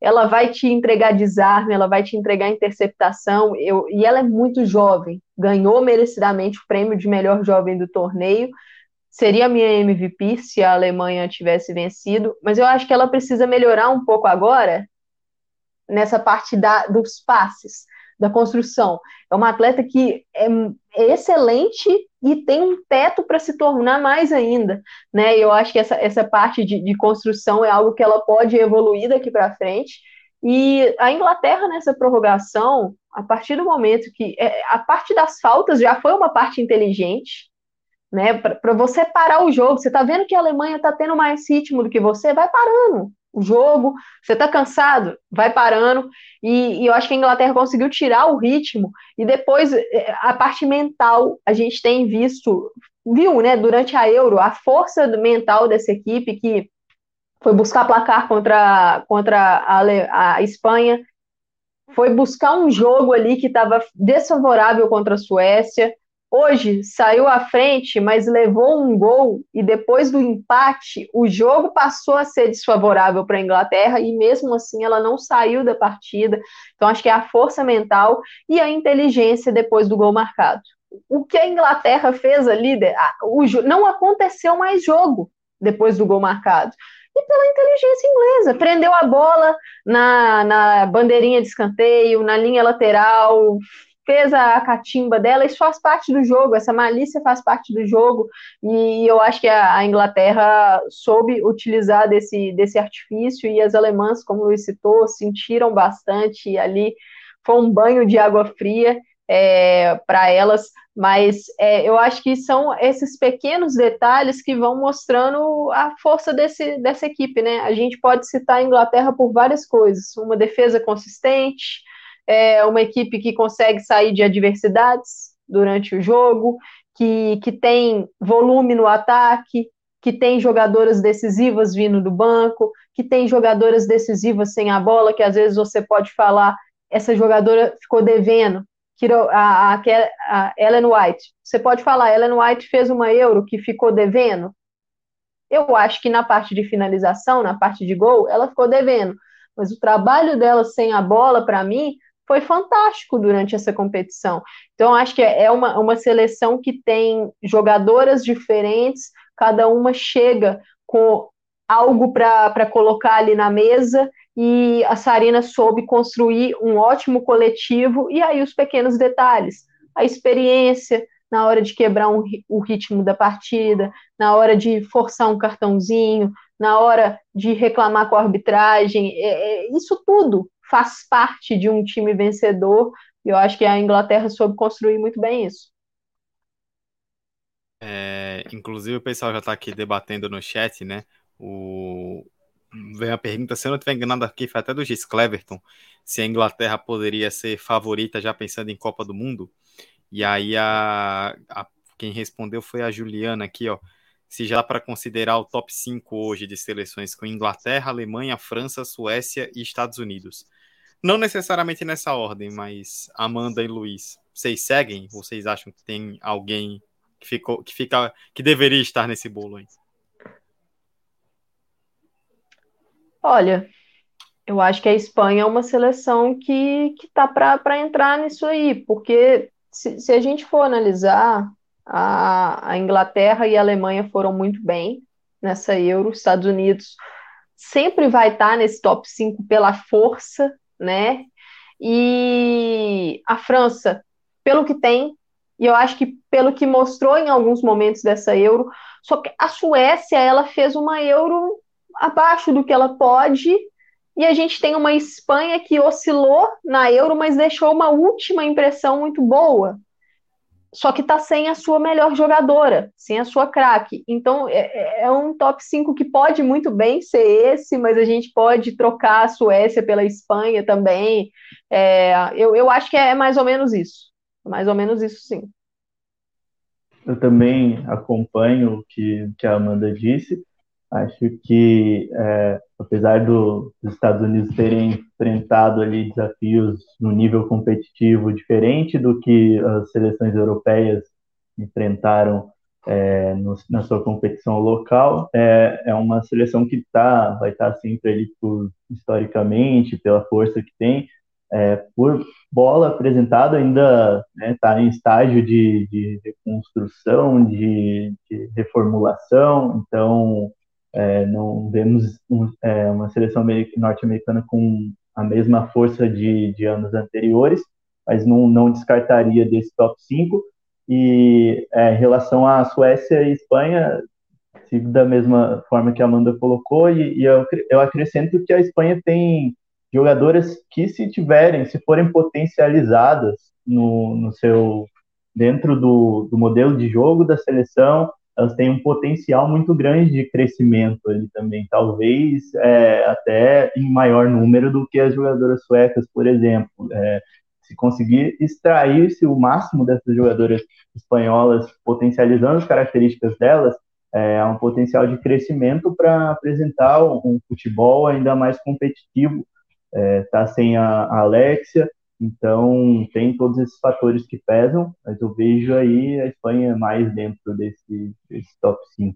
ela vai te entregar desarme, ela vai te entregar interceptação, eu, e ela é muito jovem, ganhou merecidamente o prêmio de melhor jovem do torneio, seria minha MVP se a Alemanha tivesse vencido, mas eu acho que ela precisa melhorar um pouco agora nessa parte da, dos passes da construção. É uma atleta que é, é excelente e tem um teto para se tornar mais ainda, né? Eu acho que essa, essa parte de, de construção é algo que ela pode evoluir daqui para frente. E a Inglaterra nessa prorrogação, a partir do momento que é, a parte das faltas já foi uma parte inteligente, né? Para você parar o jogo, você está vendo que a Alemanha está tendo mais ritmo do que você, vai parando o jogo, você está cansado, vai parando, e, e, eu acho que a Inglaterra conseguiu tirar o ritmo, e depois é, a parte mental, a gente tem visto, viu, né, durante a Euro, a força mental dessa equipe que foi buscar placar contra, contra a, a Espanha, foi buscar um jogo ali que estava desfavorável contra a Suécia, Hoje saiu à frente, mas levou um gol e depois do empate, o jogo passou a ser desfavorável para a Inglaterra e mesmo assim ela não saiu da partida. Então acho que é a força mental e a inteligência depois do gol marcado. O que a Inglaterra fez ali, não aconteceu mais jogo depois do gol marcado e pela inteligência inglesa. Prendeu a bola na, na bandeirinha de escanteio, na linha lateral, fez a catimba dela, isso faz parte do jogo, essa malícia faz parte do jogo, e eu acho que a, Inglaterra soube utilizar desse, desse artifício, e as alemãs, como o Luiz citou, sentiram bastante, ali foi um banho de água fria é, para elas, mas é, eu acho que são esses pequenos detalhes que vão mostrando a força desse, dessa equipe, né? A gente pode citar a Inglaterra por várias coisas, uma defesa consistente, é uma equipe que consegue sair de adversidades durante o jogo, que, que tem volume no ataque, que tem jogadoras decisivas vindo do banco, que tem jogadoras decisivas sem a bola, que às vezes você pode falar, essa jogadora ficou devendo, a, a, a Ellen White. Você pode falar, Ellen White fez uma Euro que ficou devendo. Eu acho que na parte de finalização, na parte de gol, ela ficou devendo. Mas o trabalho dela sem a bola, para mim, foi fantástico durante essa competição. Então, acho que é uma, uma seleção que tem jogadoras diferentes, cada uma chega com algo para colocar ali na mesa, e a Sarina soube construir um ótimo coletivo, e aí os pequenos detalhes, a experiência na hora de quebrar um, o ritmo da partida, na hora de forçar um cartãozinho, na hora de reclamar com a arbitragem, é, é, isso tudo faz parte de um time vencedor, e eu acho que a Inglaterra soube construir muito bem isso. É, inclusive o pessoal já está aqui debatendo no chat, né? O... Vem a pergunta, se eu não estiver enganado aqui, foi até do Gis Cleverton, se a Inglaterra poderia ser favorita já pensando em Copa do Mundo. E aí a, a quem respondeu foi a Juliana aqui, ó se já para considerar o top 5 hoje de seleções com Inglaterra, Alemanha, França, Suécia e Estados Unidos. Não necessariamente nessa ordem, mas Amanda e Luiz, vocês seguem? Vocês acham que tem alguém que ficou, que fica, que deveria estar nesse bolo aí? Olha, eu acho que a Espanha é uma seleção que que tá para entrar nisso aí, porque se, se a gente for analisar a, a Inglaterra e a Alemanha foram muito bem nessa Euro, Estados Unidos sempre vai estar nesse top 5 pela força, né? E a França, pelo que tem, e eu acho que pelo que mostrou em alguns momentos dessa Euro, só que a Suécia, ela fez uma Euro abaixo do que ela pode e a gente tem uma Espanha que oscilou na Euro, mas deixou uma última impressão muito boa. Só que está sem a sua melhor jogadora, sem a sua craque. Então é, é, é, um top 5 que pode muito bem ser esse, mas a gente pode trocar a Suécia pela Espanha também. É, eu, eu acho que é mais ou menos isso. Mais ou menos isso, sim. Eu também acompanho o que, que a Amanda disse. Acho que, é, apesar do, dos Estados Unidos terem enfrentado ali desafios no nível competitivo diferente do que as seleções europeias enfrentaram é, no, na sua competição local, é, é uma seleção que tá, vai estar tá sempre ali por, historicamente, pela força que tem, é, por bola apresentada ainda está né, em estágio de, de reconstrução, de, de reformulação, então é, não vemos um, é, uma seleção norte-americana com a mesma força de, de anos anteriores, mas não, não descartaria desse top 5. E é, em relação à Suécia e Espanha, sigo da mesma forma que a Amanda colocou, e, e eu, eu acrescento que a Espanha tem jogadoras que, se tiverem, se forem potencializadas no, no seu dentro do, do modelo de jogo da seleção, elas têm um potencial muito grande de crescimento ali também, talvez é, até em maior número do que as jogadoras suecas, por exemplo. É, se conseguir extrair-se o máximo dessas jogadoras espanholas, potencializando as características delas, é, um potencial de crescimento para apresentar um futebol ainda mais competitivo. É, sem a, a Alexia, então, tem todos esses fatores que pesam, mas eu vejo aí a Espanha mais dentro desse, desse top 5.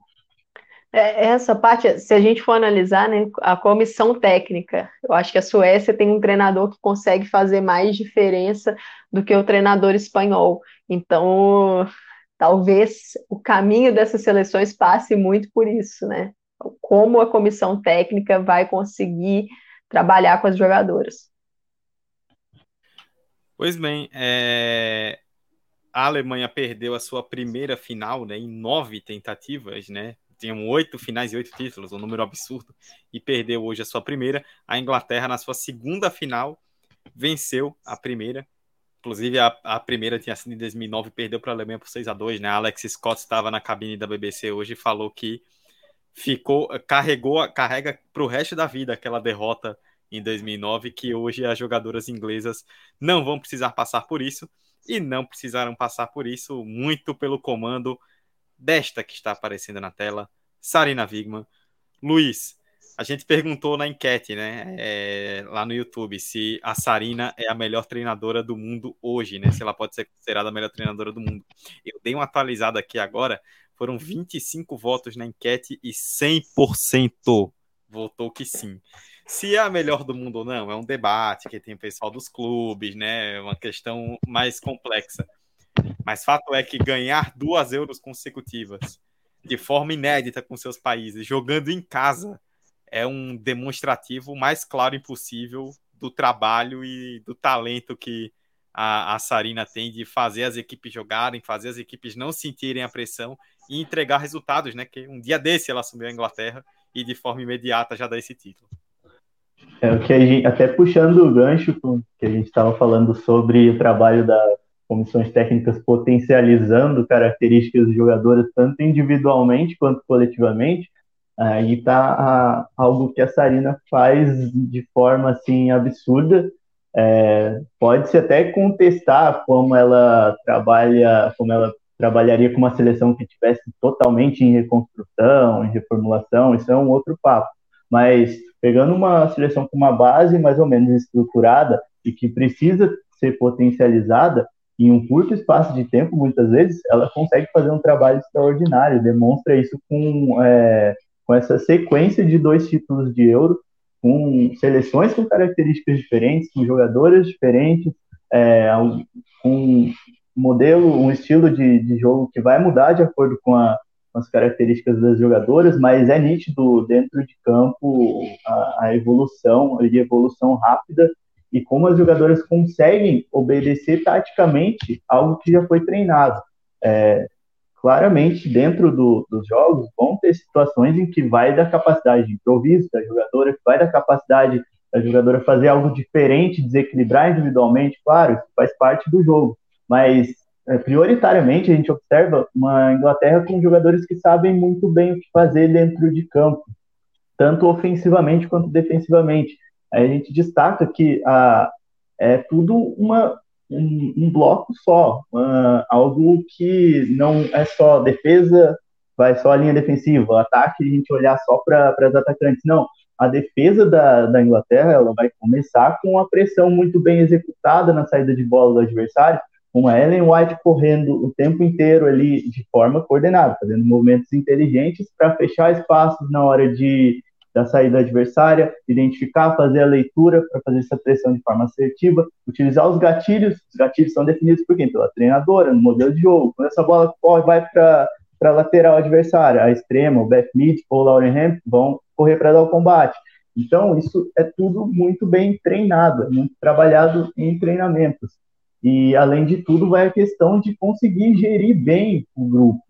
É, essa parte, se a gente for analisar, né, a comissão técnica, eu acho que a Suécia tem um treinador que consegue fazer mais diferença do que o treinador espanhol. Então, talvez o caminho dessas seleções passe muito por isso, né? Como a comissão técnica vai conseguir trabalhar com as jogadoras. Pois bem, é... a Alemanha perdeu a sua primeira final né, em nove tentativas, né? Tinham oito finais e oito títulos, um número absurdo, e perdeu hoje a sua primeira. A Inglaterra, na sua segunda final, venceu a primeira. Inclusive, a, a primeira tinha sido em 2009 perdeu para a Alemanha por 6 a 2 né? Alex Scott estava na cabine da BBC hoje e falou que ficou, carregou, carrega para o resto da vida aquela derrota em 2009, que hoje as jogadoras inglesas não vão precisar passar por isso e não precisaram passar por isso muito pelo comando desta que está aparecendo na tela, Sarina Wigman. Luiz, a gente perguntou na enquete, né, é, lá no YouTube, se a Sarina é a melhor treinadora do mundo hoje, né, se ela pode ser considerada a melhor treinadora do mundo. Eu dei uma atualizada aqui agora, foram 25 votos na enquete e 100% votou que sim. Se é a melhor do mundo ou não, é um debate que tem o pessoal dos clubes, né? É uma questão mais complexa. Mas fato é que ganhar duas euros consecutivas de forma inédita com seus países, jogando em casa, é um demonstrativo mais claro impossível do trabalho e do talento que a, a Sarina tem de fazer as equipes jogarem, fazer as equipes não sentirem a pressão e entregar resultados, né? Que um dia desse ela assumiu a Inglaterra e de forma imediata já dá esse título. É o que a gente, até puxando o gancho que a gente estava falando sobre o trabalho das comissões técnicas potencializando características dos jogadores tanto individualmente quanto coletivamente, aí está algo que a Sarina faz de forma assim absurda. É, Pode-se até contestar como ela trabalha, como ela trabalharia com uma seleção que tivesse totalmente em reconstrução, em reformulação, isso é um outro papo. Mas pegando uma seleção com uma base mais ou menos estruturada e que precisa ser potencializada, em um curto espaço de tempo, muitas vezes, ela consegue fazer um trabalho extraordinário, demonstra isso com, é, com essa sequência de dois títulos de Euro, com seleções com características diferentes, com jogadoras diferentes, é, com um modelo, um estilo de, de jogo que vai mudar de acordo com a, com as características das jogadoras, mas é nítido dentro de campo a, a evolução, a evolução rápida e como as jogadoras conseguem obedecer taticamente algo que já foi treinado. É, claramente, dentro do, dos jogos, vão ter situações em que vai da capacidade de improviso da jogadora, vai da capacidade a jogadora fazer algo diferente, desequilibrar individualmente, claro, isso faz parte do jogo, mas prioritariamente a gente observa uma Inglaterra com jogadores que sabem muito bem o que fazer dentro de campo, tanto ofensivamente quanto defensivamente. A gente destaca que a, é tudo uma, um, um bloco só, uh, algo que não é só defesa, vai só a linha defensiva, ataque, a gente olhar só para as atacantes. Não, a defesa da, da Inglaterra ela vai começar com a pressão muito bem executada na saída de bola do adversário, com a Ellen White correndo o tempo inteiro ali de forma coordenada, fazendo movimentos inteligentes para fechar espaços na hora de da saída adversária, identificar, fazer a leitura para fazer essa pressão de forma assertiva, utilizar os gatilhos, os gatilhos são definidos por quem? Pela treinadora, no modelo de jogo. Quando essa bola vai para a lateral adversária, a extrema, o Beth Mead ou o Lauren Hemp vão correr para dar o combate. Então, isso é tudo muito bem treinado, é muito trabalhado em treinamentos. E, além de tudo, vai a questão de conseguir gerir bem o grupo.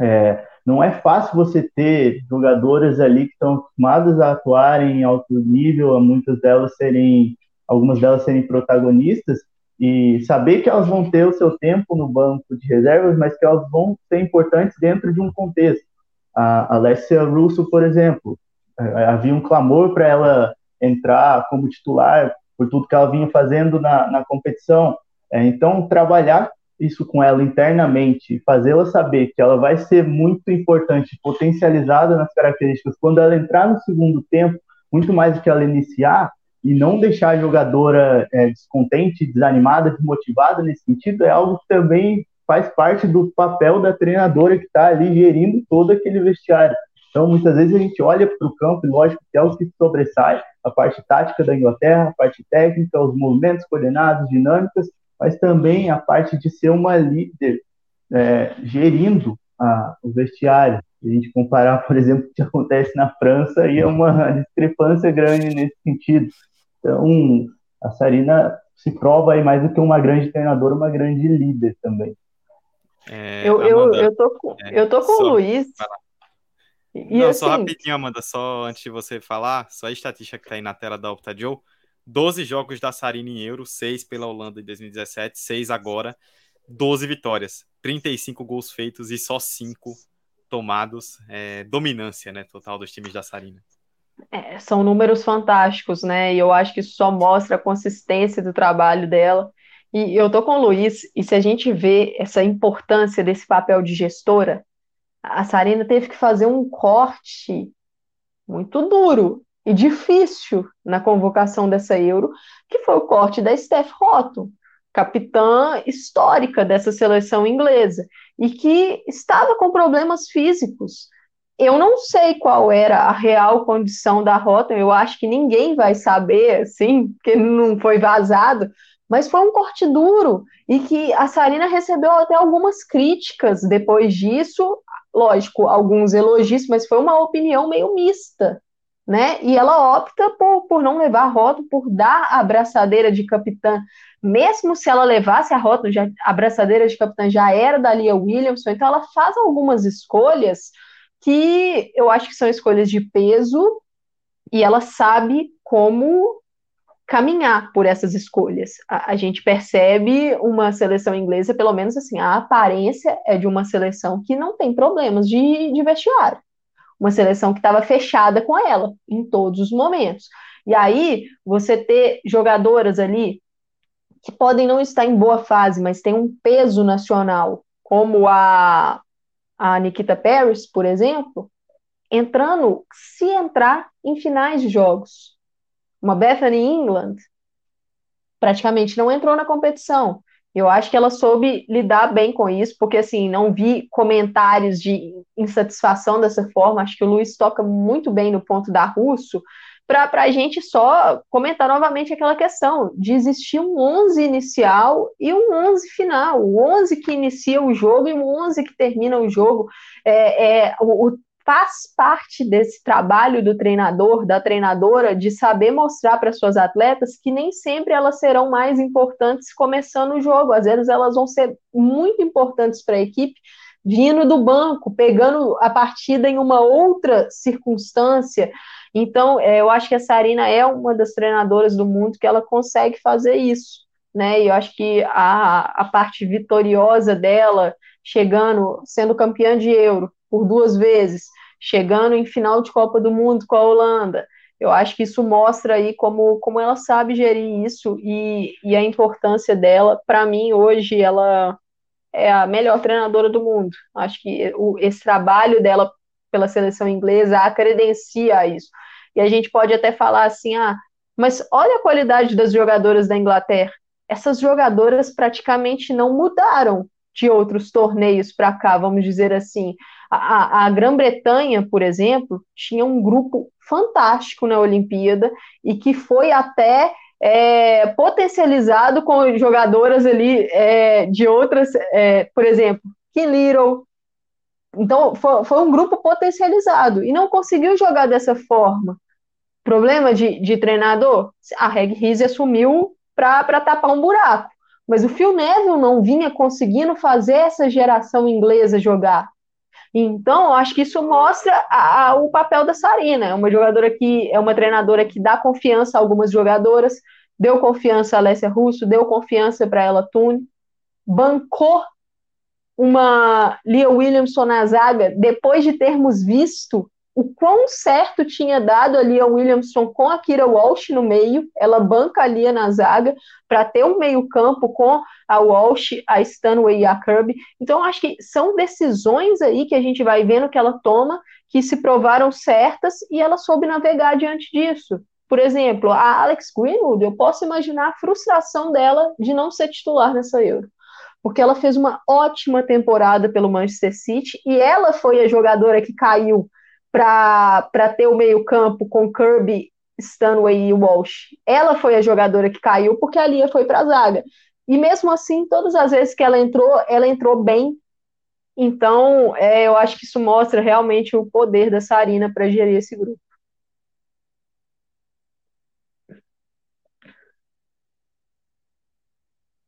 É, não é fácil você ter jogadoras ali que estão acostumadas a atuar em alto nível, muitas delas serem, algumas delas serem protagonistas, e saber que elas vão ter o seu tempo no banco de reservas, mas que elas vão ser importantes dentro de um contexto. A Alessia Russo, por exemplo, é, havia um clamor para ela entrar como titular por tudo que ela vinha fazendo na, na competição. É, então, trabalhar isso com ela internamente, fazê-la saber que ela vai ser muito importante, potencializada nas características quando ela entrar no segundo tempo, muito mais do que ela iniciar, e não deixar a jogadora é, descontente, desanimada, desmotivada nesse sentido, é algo que também faz parte do papel da treinadora que está ali gerindo todo aquele vestiário. Então, muitas vezes a gente olha para o campo, e lógico que é o que sobressai, a parte tática da Inglaterra, a parte técnica, os movimentos coordenados, dinâmicas, mas também a parte de ser uma líder é, gerindo a, o vestiário. Se a gente comparar, por exemplo, o que acontece na França, aí é uma discrepância grande nesse sentido. Então, a Sarina se prova aí mais do que uma grande treinadora, uma grande líder também. É, eu, Amanda, eu, eu tô com, é, eu tô com só, o Luiz. E Não, assim, só rapidinho, Amanda, só antes de você falar, só a estatística que está aí na tela da Opta Joe. 12 jogos da Sarina em Euro, 6 pela Holanda em 2017, 6 agora, 12 vitórias, 35 gols feitos e só 5 tomados. É, dominância, né, total dos times da Sarina. É, são números fantásticos, né? E eu acho que isso só mostra a consistência do trabalho dela. E eu tô com o Luiz, e se a gente vê essa importância desse papel de gestora, a Sarina teve que fazer um corte muito duro e difícil na convocação dessa Euro, que foi o corte da Steph Rotto, capitã histórica dessa seleção inglesa, e que estava com problemas físicos. Eu não sei qual era a real condição da Rota, eu acho que ninguém vai saber, assim, porque não foi vazado, mas foi um corte duro e que a Sarina recebeu até algumas críticas depois disso, lógico, alguns elogios, mas foi uma opinião meio mista né? E ela opta por, por não levar a rota, por dar a abraçadeira de capitã, mesmo se ela levasse a rota, já, a abraçadeira de capitã já era da Lia Williamson, então ela faz algumas escolhas que eu acho que são escolhas de peso e ela sabe como caminhar por essas escolhas. A, a, gente percebe uma seleção inglesa, pelo menos assim, a aparência é de uma seleção que não tem problemas de, de vestiário uma seleção que estava fechada com ela em todos os momentos. E aí, você ter jogadoras ali que podem não estar em boa fase, mas tem um peso nacional, como a, a Nikita Paris, por exemplo, entrando, se entrar em finais de jogos. Uma Bethany England praticamente não entrou na competição. Eu acho que ela soube lidar bem com isso, porque assim, não vi comentários de insatisfação dessa forma. Acho que o Luiz toca muito bem no ponto da Russo, para a gente só comentar novamente aquela questão de existir um 11 inicial e um 11 final. O 11 que inicia o jogo e o 11 que termina o jogo. É, é o, o faz parte desse trabalho do treinador, da treinadora, de saber mostrar para suas atletas que nem sempre elas serão mais importantes começando o jogo. Às vezes elas vão ser muito importantes para a equipe vindo do banco, pegando a partida em uma outra circunstância. Então, é, eu acho que a Sarina é uma das treinadoras do mundo que ela consegue fazer isso, né? E eu acho que a, a parte vitoriosa dela, chegando, sendo campeã de Euro por duas vezes, chegando em final de Copa do Mundo com a Holanda, eu acho que isso mostra aí como, como ela sabe gerir isso e, e a importância dela. Para mim, hoje, ela é a melhor treinadora do mundo. Acho que o, esse trabalho dela pela seleção inglesa a credencia isso. E a gente pode até falar assim: ah, mas olha a qualidade das jogadoras da Inglaterra. Essas jogadoras praticamente não mudaram de outros torneios para cá, vamos dizer assim. A, a Grã-Bretanha, por exemplo, tinha um grupo fantástico na Olimpíada e que foi até é, potencializado com jogadoras ali é, de outras, é, por exemplo, Kim Little. Então, foi, foi, um grupo potencializado e não conseguiu jogar dessa forma. Problema de, de treinador? A Reg Rizzi assumiu para tapar um buraco. Mas o Phil Neville não vinha conseguindo fazer essa geração inglesa jogar. Então, acho que isso mostra a, a, o papel da Sarina. É uma jogadora que é uma treinadora que dá confiança a algumas jogadoras, deu confiança a Alessia Russo, deu confiança para ela Tune, bancou uma Lia Williamson na zaga depois de termos visto o quão certo tinha dado a Lia Williamson com a Kira Walsh no meio, ela banca a Lia na zaga para ter um meio-campo com a Walsh, a Stanway e a Kirby. Então, acho que são decisões aí que a gente vai vendo que ela toma que se provaram certas e ela soube navegar diante disso. Por exemplo, a Alex Greenwood, eu posso imaginar a frustração dela de não ser titular nessa Euro porque ela fez uma ótima temporada pelo Manchester City e ela foi a jogadora que caiu para ter o meio-campo com Kirby, Stanway e Walsh. Ela foi a jogadora que caiu porque a Lia foi para a zaga. E mesmo assim, todas as vezes que ela entrou, ela entrou bem. Então, é, eu acho que isso mostra realmente o poder da Sarina para gerir esse grupo.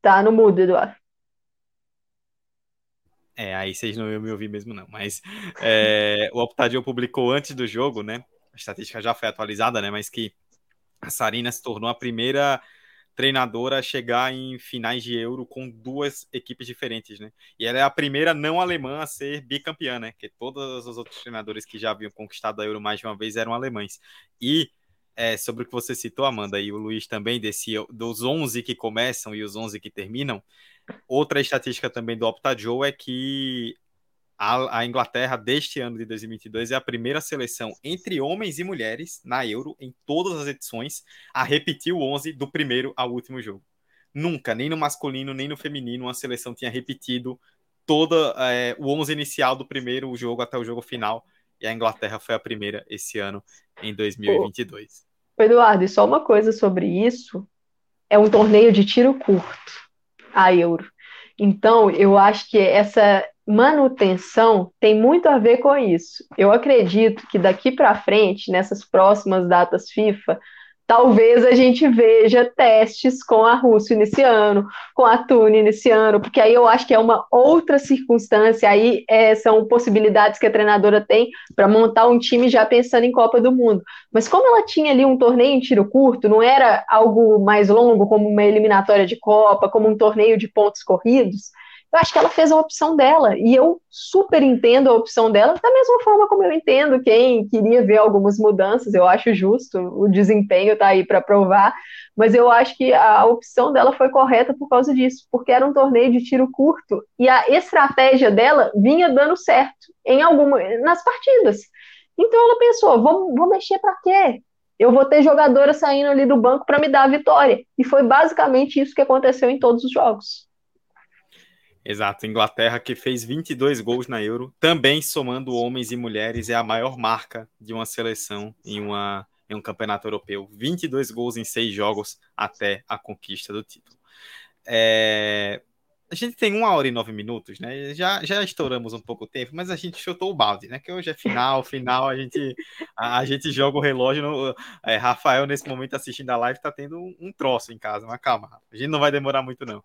Tá no mudo, Eduardo. É, aí vocês não iam me ouvir mesmo, não. Mas é, o Optadio publicou antes do jogo, né? A estatística já foi atualizada, né? Mas que a Sarina se tornou a primeira treinadora a chegar em finais de Euro com duas equipes diferentes, né? E ela é a primeira não alemã a ser bicampeã, né? Que todos os outros treinadores que já haviam conquistado a Euro mais de uma vez eram alemães. E é, sobre o que você citou, Amanda, e o Luiz também, desse, dos 11 que começam e os 11 que terminam, Outra estatística também do Optajoe é que a, a, Inglaterra deste ano de 2022 é a primeira seleção entre homens e mulheres na Euro em todas as edições a repetir o 11 do primeiro ao último jogo. Nunca, nem no masculino nem no feminino, uma seleção tinha repetido toda é, o 11 inicial do primeiro jogo até o jogo final. E a Inglaterra foi a primeira esse ano em 2022. Ô, Eduardo, e só uma coisa sobre isso: é um torneio de tiro curto a euro. Então, eu acho que essa manutenção tem muito a ver com isso. Eu acredito que daqui para frente, nessas próximas datas FIFA, talvez a gente veja testes com a Rússia nesse ano, com a Tune nesse ano, porque aí eu acho que é uma outra circunstância, aí é, são possibilidades que a treinadora tem para montar um time já pensando em Copa do Mundo. Mas como ela tinha ali um torneio em tiro curto, não era algo mais longo, como uma eliminatória de Copa, como um torneio de pontos corridos, eu acho que ela fez a opção dela, e eu super entendo a opção dela, da mesma forma como eu entendo quem queria ver algumas mudanças, eu acho justo, o desempenho está aí para provar, mas eu acho que a opção dela foi correta por causa disso, porque era um torneio de tiro curto, e a estratégia dela vinha dando certo em alguma, nas partidas. Então ela pensou, vou, vou mexer para quê? Eu vou ter jogadora saindo ali do banco para me dar a vitória. E foi basicamente isso que aconteceu em todos os jogos. Exato, Inglaterra que fez 22 gols na Euro, também somando homens e mulheres, é a maior marca de uma seleção em, uma, em um campeonato europeu. 22 gols em seis jogos até a conquista do título. É, a gente tem uma hora e nove minutos, né? Já, já estouramos um pouco o tempo, mas a gente chutou o balde, né? Que hoje é final, final, a gente, a, a gente joga o relógio. No, é, Rafael, nesse momento, assistindo a live, tá tendo um, um troço em casa, mas calma, a gente não vai demorar muito, não.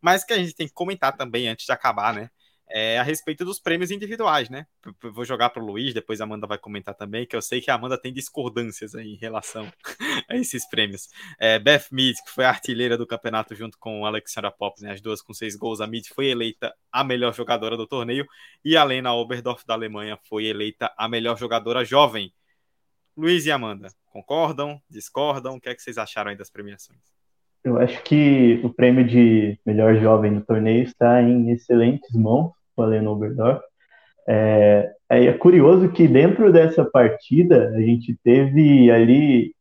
Mas que a gente tem que comentar também antes de acabar, né? É a respeito dos prêmios individuais, né? Vou jogar para o Luiz, depois a Amanda vai comentar também, que eu sei que a Amanda tem discordâncias aí em relação a esses prêmios. É, Beth Mead, que foi a artilheira do campeonato junto com Alexandra Pop, né? as duas com seis gols. A Mead foi eleita a melhor jogadora do torneio e a Lena Oberdorf da Alemanha foi eleita a melhor jogadora jovem. Luiz e Amanda, concordam? Discordam? O que é que vocês acharam aí das premiações? Eu acho que o prêmio de melhor jovem do torneio está em excelentes mãos com a Oberdorf. É, é curioso que dentro dessa partida a gente teve ali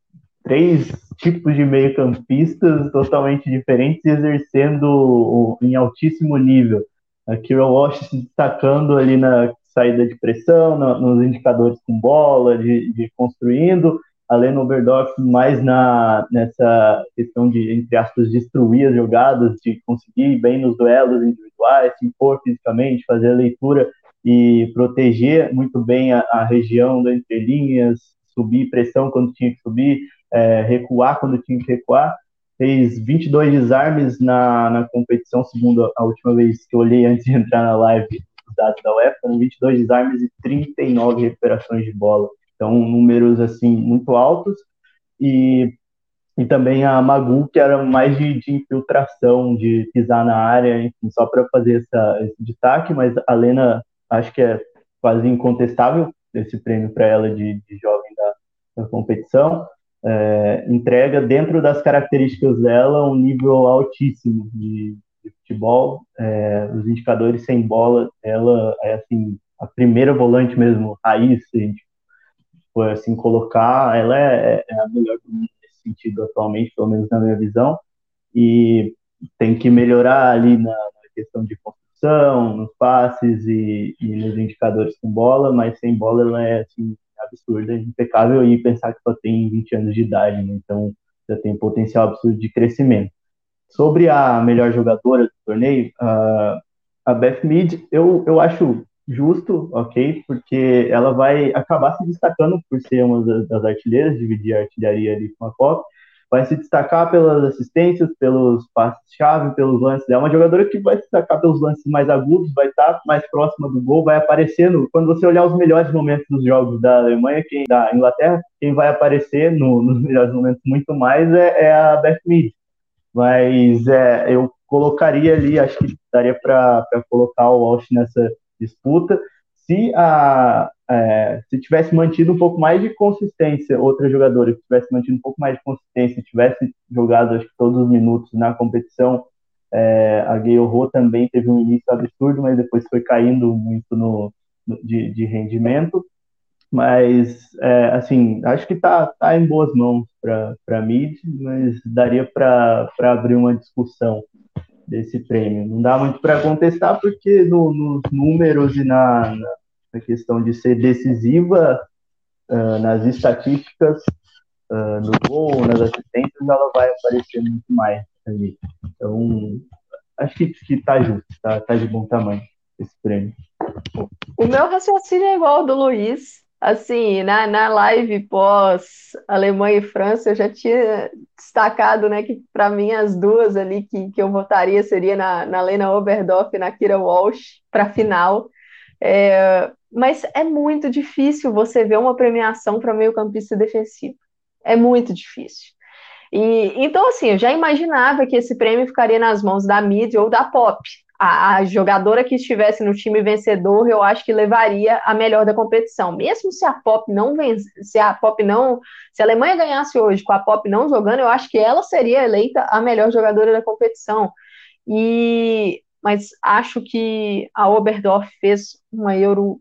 três tipos de meio-campistas totalmente diferentes exercendo em altíssimo nível. A Kira Walsh se destacando ali na saída de pressão, nos indicadores com bola, de, de construindo, a Lena Oberdorf mais na, nessa questão de, entre aspas, destruir as jogadas, de conseguir bem nos duelos individuais, se impor fisicamente, fazer a leitura e proteger muito bem a, a região da entrelinhas, subir pressão quando tinha que subir, é, recuar quando tinha que recuar. Fez 22 desarmes na, na competição, segundo a última vez que eu olhei antes de entrar na live, os dados da UEFA, foram 22 desarmes e 39 recuperações de bola. Então, números assim muito altos. E, e também a Magu, que era mais de, de infiltração, de pisar na área, enfim, só para fazer essa, esse destaque. Mas a Lena, acho que é quase incontestável esse prêmio para ela de, de jovem da, da competição. É, entrega dentro das características dela um nível altíssimo de, de futebol. É, os indicadores sem bola, ela é assim a primeira volante mesmo, raiz, se a gente assim colocar, ela é, é a melhor do mundo nesse sentido atualmente, pelo menos na minha visão, e tem que melhorar ali na, na questão de construção, nos passes e, e, nos indicadores com bola, mas sem bola ela é assim, absurda, impecável, e pensar que só tem 20 anos de idade, né? então já tem potencial absurdo de crescimento. Sobre a melhor jogadora do torneio, uh, a Beth Mead, eu, eu acho justo, ok, porque ela vai acabar se destacando por ser uma das artilheiras, dividir a artilharia ali com a Copa, vai se destacar pelas assistências, pelos passes-chave, pelos lances. É uma jogadora que vai se destacar pelos lances mais agudos, vai estar mais próxima do gol, vai aparecendo. Quando você olhar os melhores momentos dos jogos da Alemanha, quem da Inglaterra, quem vai aparecer no, nos melhores momentos muito mais é, é a Beth Mead. Mas é, eu colocaria ali, acho que daria para colocar o Walsh nessa disputa. Se a é, se tivesse mantido um pouco mais de consistência, outra jogadora que tivesse mantido um pouco mais de consistência, tivesse jogado acho que todos os minutos na competição, é, a Gayle Ho também teve um início absurdo, mas depois foi caindo muito no, no de, de, rendimento. Mas, é, assim, acho que tá, tá em boas mãos para a mid, mas daria para abrir uma discussão desse prêmio. Não dá muito para contestar, porque no, nos números e na, na, questão de ser decisiva, uh, nas estatísticas, uh, no gol, nas assistências, ela vai aparecer muito mais ali. Então, acho que, que tá justo, tá, tá de bom tamanho esse prêmio. O meu raciocínio é igual ao do Luiz. Assim, na, na live pós Alemanha e França, eu já tinha destacado, né, que para mim as duas ali que, que eu votaria seria na, na Lena Oberdorf e na Kira Walsh para final. É, mas é muito difícil você ver uma premiação para meio-campista defensivo. É muito difícil. E, então, assim, eu já imaginava que esse prêmio ficaria nas mãos da mídia ou da pop, a, a, jogadora que estivesse no time vencedor, eu acho que levaria a melhor da competição. Mesmo se a Pop não vence, se a Pop não, se a Alemanha ganhasse hoje com a Pop não jogando, eu acho que ela seria eleita a melhor jogadora da competição. E mas acho que a Oberdorf fez uma Euro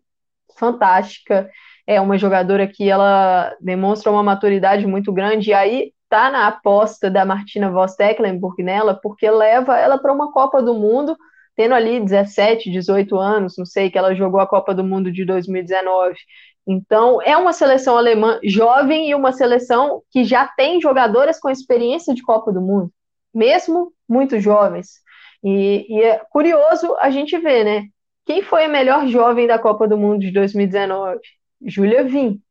fantástica. É uma jogadora que ela demonstra uma maturidade muito grande. E aí tá na aposta da Martina Voss Tecklenburg nela, porque leva ela para uma Copa do Mundo tendo ali 17, 18 anos, não sei, que ela jogou a Copa do Mundo de 2019. Então, é uma seleção alemã jovem e uma seleção que já tem jogadoras com experiência de Copa do Mundo, mesmo muito jovens. E, e é curioso a gente ver, né? Quem foi a melhor jovem da Copa do Mundo de 2019? Julia Vim.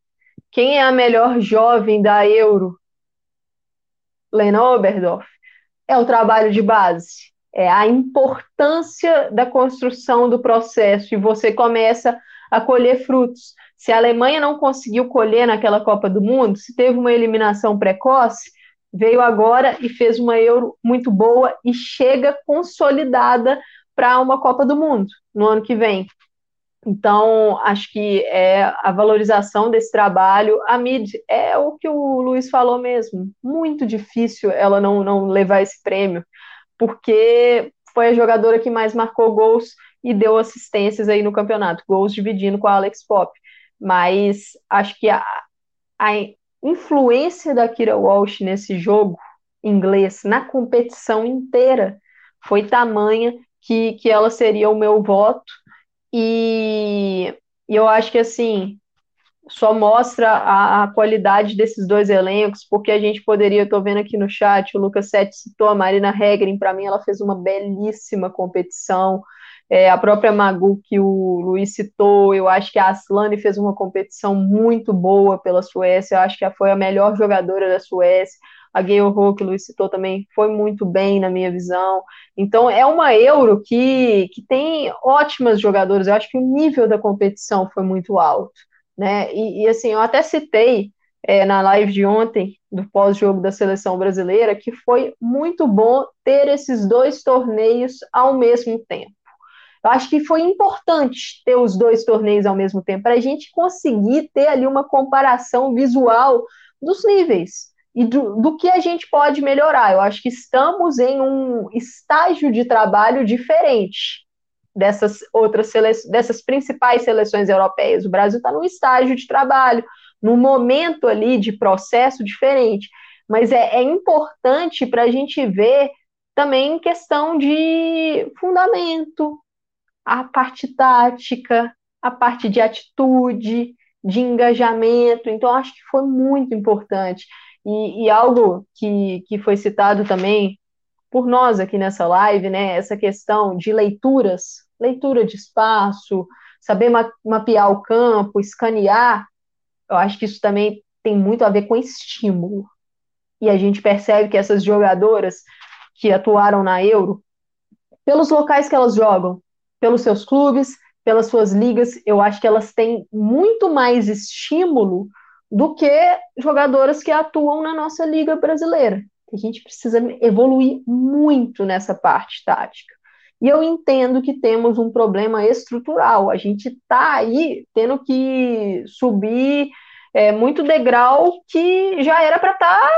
Quem é a melhor jovem da Euro? Lena Oberdorf. É o trabalho de base é a importância da construção do processo e você começa a colher frutos. Se a Alemanha não conseguiu colher naquela Copa do Mundo, se teve uma eliminação precoce, veio agora e fez uma Euro muito boa e chega consolidada para uma Copa do Mundo no ano que vem. Então, acho que é a valorização desse trabalho. A Mid é o que o Luiz falou mesmo. Muito difícil ela não, não levar esse prêmio, porque foi a jogadora que mais marcou gols e deu assistências aí no campeonato, gols dividindo com a Alex Pop. Mas acho que a, a influência da Kira Walsh nesse jogo inglês, na competição inteira, foi tamanha que, que ela seria o meu voto e, e eu acho que assim só mostra a, a, qualidade desses dois elencos, porque a gente poderia, estou vendo aqui no chat, o Lucas Sete citou a Marina Regrin, para mim ela fez uma belíssima competição, é, a própria Magu que o Luiz citou, eu acho que a Aslane fez uma competição muito boa pela Suécia, eu acho que foi a melhor jogadora da Suécia, a Gayle Ho, que o Luiz citou também, foi muito bem na minha visão. Então, é uma Euro que, que tem ótimas jogadoras. Eu acho que o nível da competição foi muito alto. Né? E, e assim, eu até citei é, na live de ontem, do pós-jogo da seleção brasileira, que foi muito bom ter esses dois torneios ao mesmo tempo. Eu acho que foi importante ter os dois torneios ao mesmo tempo, para a gente conseguir ter ali uma comparação visual dos níveis e do, do, que a gente pode melhorar. Eu acho que estamos em um estágio de trabalho diferente dessas outras seleções, dessas principais seleções europeias. O Brasil está num estágio de trabalho, num momento ali de processo diferente. Mas é, é importante para a gente ver também questão de fundamento, a parte tática, a parte de atitude, de engajamento. Então, acho que foi muito importante. E, e, algo que, que foi citado também por nós aqui nessa live, né? Essa questão de leituras, leitura de espaço, saber ma mapear o campo, escanear, eu acho que isso também tem muito a ver com estímulo. E a gente percebe que essas jogadoras que atuaram na Euro, pelos locais que elas jogam, pelos seus clubes, pelas suas ligas, eu acho que elas têm muito mais estímulo do que jogadoras que atuam na nossa liga brasileira. A gente precisa evoluir muito nessa parte tática. E eu entendo que temos um problema estrutural. A gente está aí tendo que subir é, muito degrau que já era para estar tá,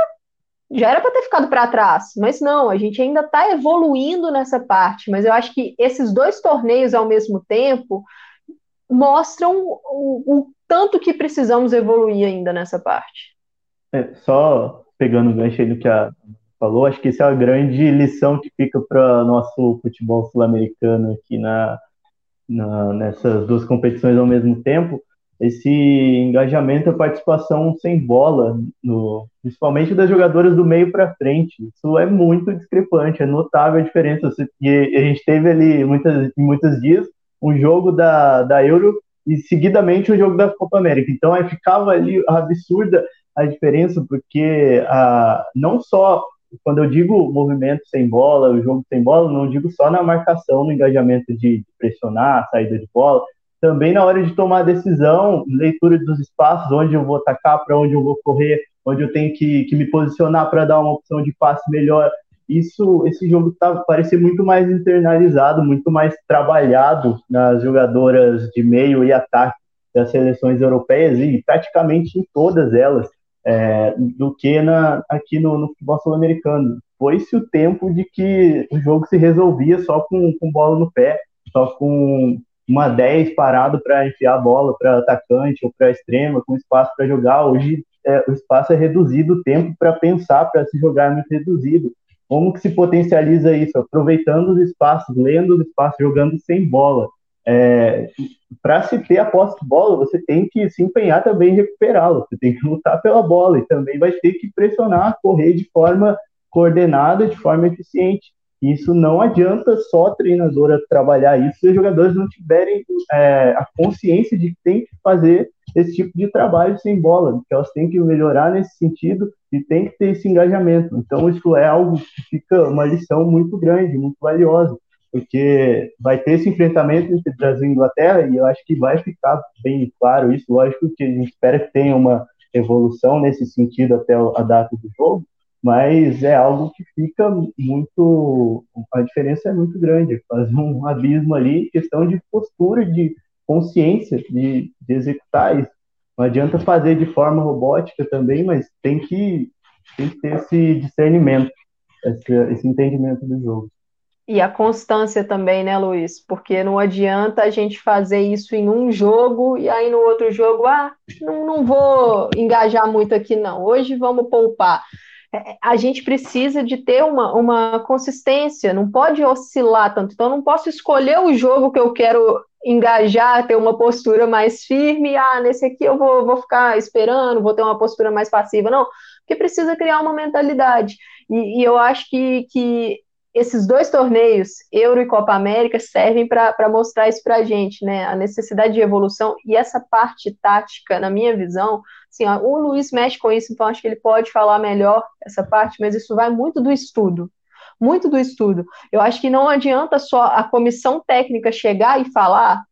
já era para ter ficado para trás, mas não, a gente ainda está evoluindo nessa parte. Mas eu acho que esses dois torneios ao mesmo tempo mostram o, o tanto que precisamos evoluir ainda nessa parte. É, só pegando o gancho aí do que a falou, acho que essa é a grande lição que fica para nosso futebol sul-americano aqui na, na, nessas duas competições ao mesmo tempo, esse engajamento, a participação sem bola, no, principalmente das jogadoras do meio para frente. Isso é muito discrepante, é notável a diferença. E a gente teve ali muitas, muitos dias um jogo da, da Euro e seguidamente o jogo da Copa América. Então aí ficava ali absurda a diferença, porque ah, não só quando eu digo movimento sem bola, o jogo sem bola, não digo só na marcação, no engajamento de pressionar, saída de bola, também na hora de tomar decisão, leitura dos espaços, onde eu vou atacar, para onde eu vou correr, onde eu tenho que, que me posicionar para dar uma opção de passe melhor. Isso, esse jogo tá, parecia muito mais internalizado, muito mais trabalhado nas jogadoras de meio e ataque das seleções europeias e praticamente em todas elas, é, do que na, aqui no, no futebol sul-americano. Foi-se o tempo de que o jogo se resolvia só com, com bola no pé, só com uma 10 parado para enfiar a bola para atacante ou para extrema, com espaço para jogar. Hoje é, o espaço é reduzido, o tempo para pensar, para se jogar é muito reduzido. Como que se potencializa isso? Aproveitando os espaços, lendo os espaços, jogando sem bola. É, para se ter a posse de bola, você tem que se empenhar também em recuperá-la, você tem que lutar pela bola e também vai ter que pressionar, correr de forma coordenada, de forma eficiente. Isso não adianta só a treinadora trabalhar isso se os jogadores não tiverem é, a consciência de que tem que fazer esse tipo de trabalho sem bola, que elas têm que melhorar nesse sentido e tem que ter esse engajamento. Então, isso é algo que fica uma lição muito grande, muito valiosa, porque vai ter esse enfrentamento entre Brasil e Inglaterra e eu acho que vai ficar bem claro isso. Lógico que a gente espera que tenha uma evolução nesse sentido até a data do jogo, mas é algo que fica muito. A diferença é muito grande, faz um abismo ali, questão de postura, de consciência de, de executar isso. Não adianta fazer de forma robótica também, mas tem que, tem que ter esse discernimento, esse, esse entendimento do jogo. E a constância também, né, Luiz? Porque não adianta a gente fazer isso em um jogo e aí no outro jogo, ah, não, não vou engajar muito aqui, não. Hoje vamos poupar. É, a gente precisa de ter uma, uma consistência, não pode oscilar tanto. Então, não posso escolher o jogo que eu quero engajar, ter uma postura mais firme. Ah, nesse aqui eu vou, vou ficar esperando, vou ter uma postura mais passiva. Não, porque precisa criar uma mentalidade. E, e eu acho que, que esses dois torneios, Euro e Copa América, servem para mostrar isso para a gente, né? A necessidade de evolução e essa parte tática, na minha visão, assim, ó, o Luiz mexe com isso, então acho que ele pode falar melhor essa parte, mas isso vai muito do estudo. Muito do estudo. Eu acho que não adianta só a comissão técnica chegar e falar,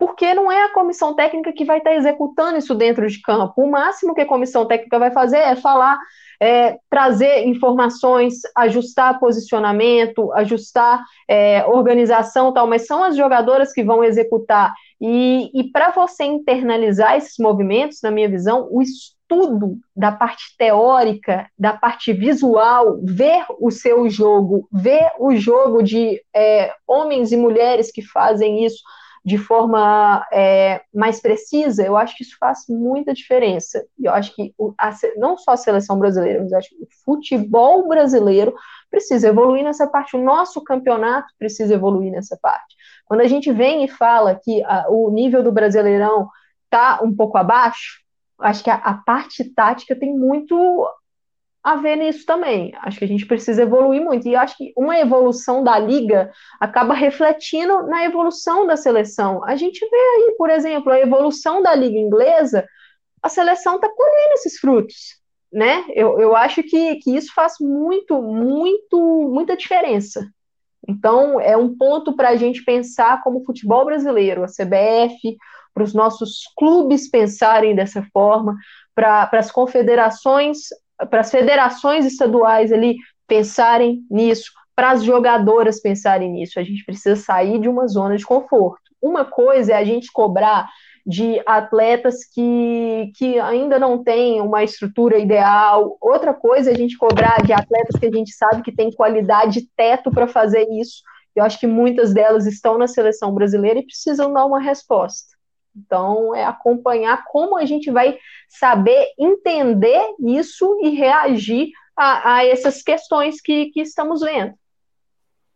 porque não é a comissão técnica que vai estar executando isso dentro de campo. O máximo que a comissão técnica vai fazer é falar é, trazer informações, ajustar posicionamento, ajustar é, organização tal, mas são as jogadoras que vão executar. E, e para você internalizar esses movimentos, na minha visão, o estudo da parte teórica, da parte visual, ver o seu jogo, ver o jogo de é, homens e mulheres que fazem isso, de forma é, mais precisa, eu acho que isso faz muita diferença. E eu acho que o, a, não só a seleção brasileira, mas acho que o futebol brasileiro precisa evoluir nessa parte, o nosso campeonato precisa evoluir nessa parte. Quando a gente vem e fala que a, o nível do Brasileirão está um pouco abaixo, acho que a, a parte tática tem muito a ver nisso também. Acho que a gente precisa evoluir muito. E acho que uma evolução da liga acaba refletindo na evolução da seleção. A gente vê aí, por exemplo, a evolução da liga inglesa, a seleção está colhendo esses frutos. Né? Eu, eu acho que, que isso faz muito, muito, muita diferença. Então, é um ponto para a gente pensar como futebol brasileiro, a CBF, para os nossos clubes pensarem dessa forma, para as confederações para as federações estaduais ali pensarem nisso, para as jogadoras pensarem nisso. A gente precisa sair de uma zona de conforto. Uma coisa é a gente cobrar de atletas que, que ainda não têm uma estrutura ideal. Outra coisa é a gente cobrar de atletas que a gente sabe que tem qualidade teto para fazer isso. Eu acho que muitas delas estão na seleção brasileira e precisam dar uma resposta. Então, é acompanhar como a gente vai saber entender isso e reagir a, a essas questões que, que estamos vendo.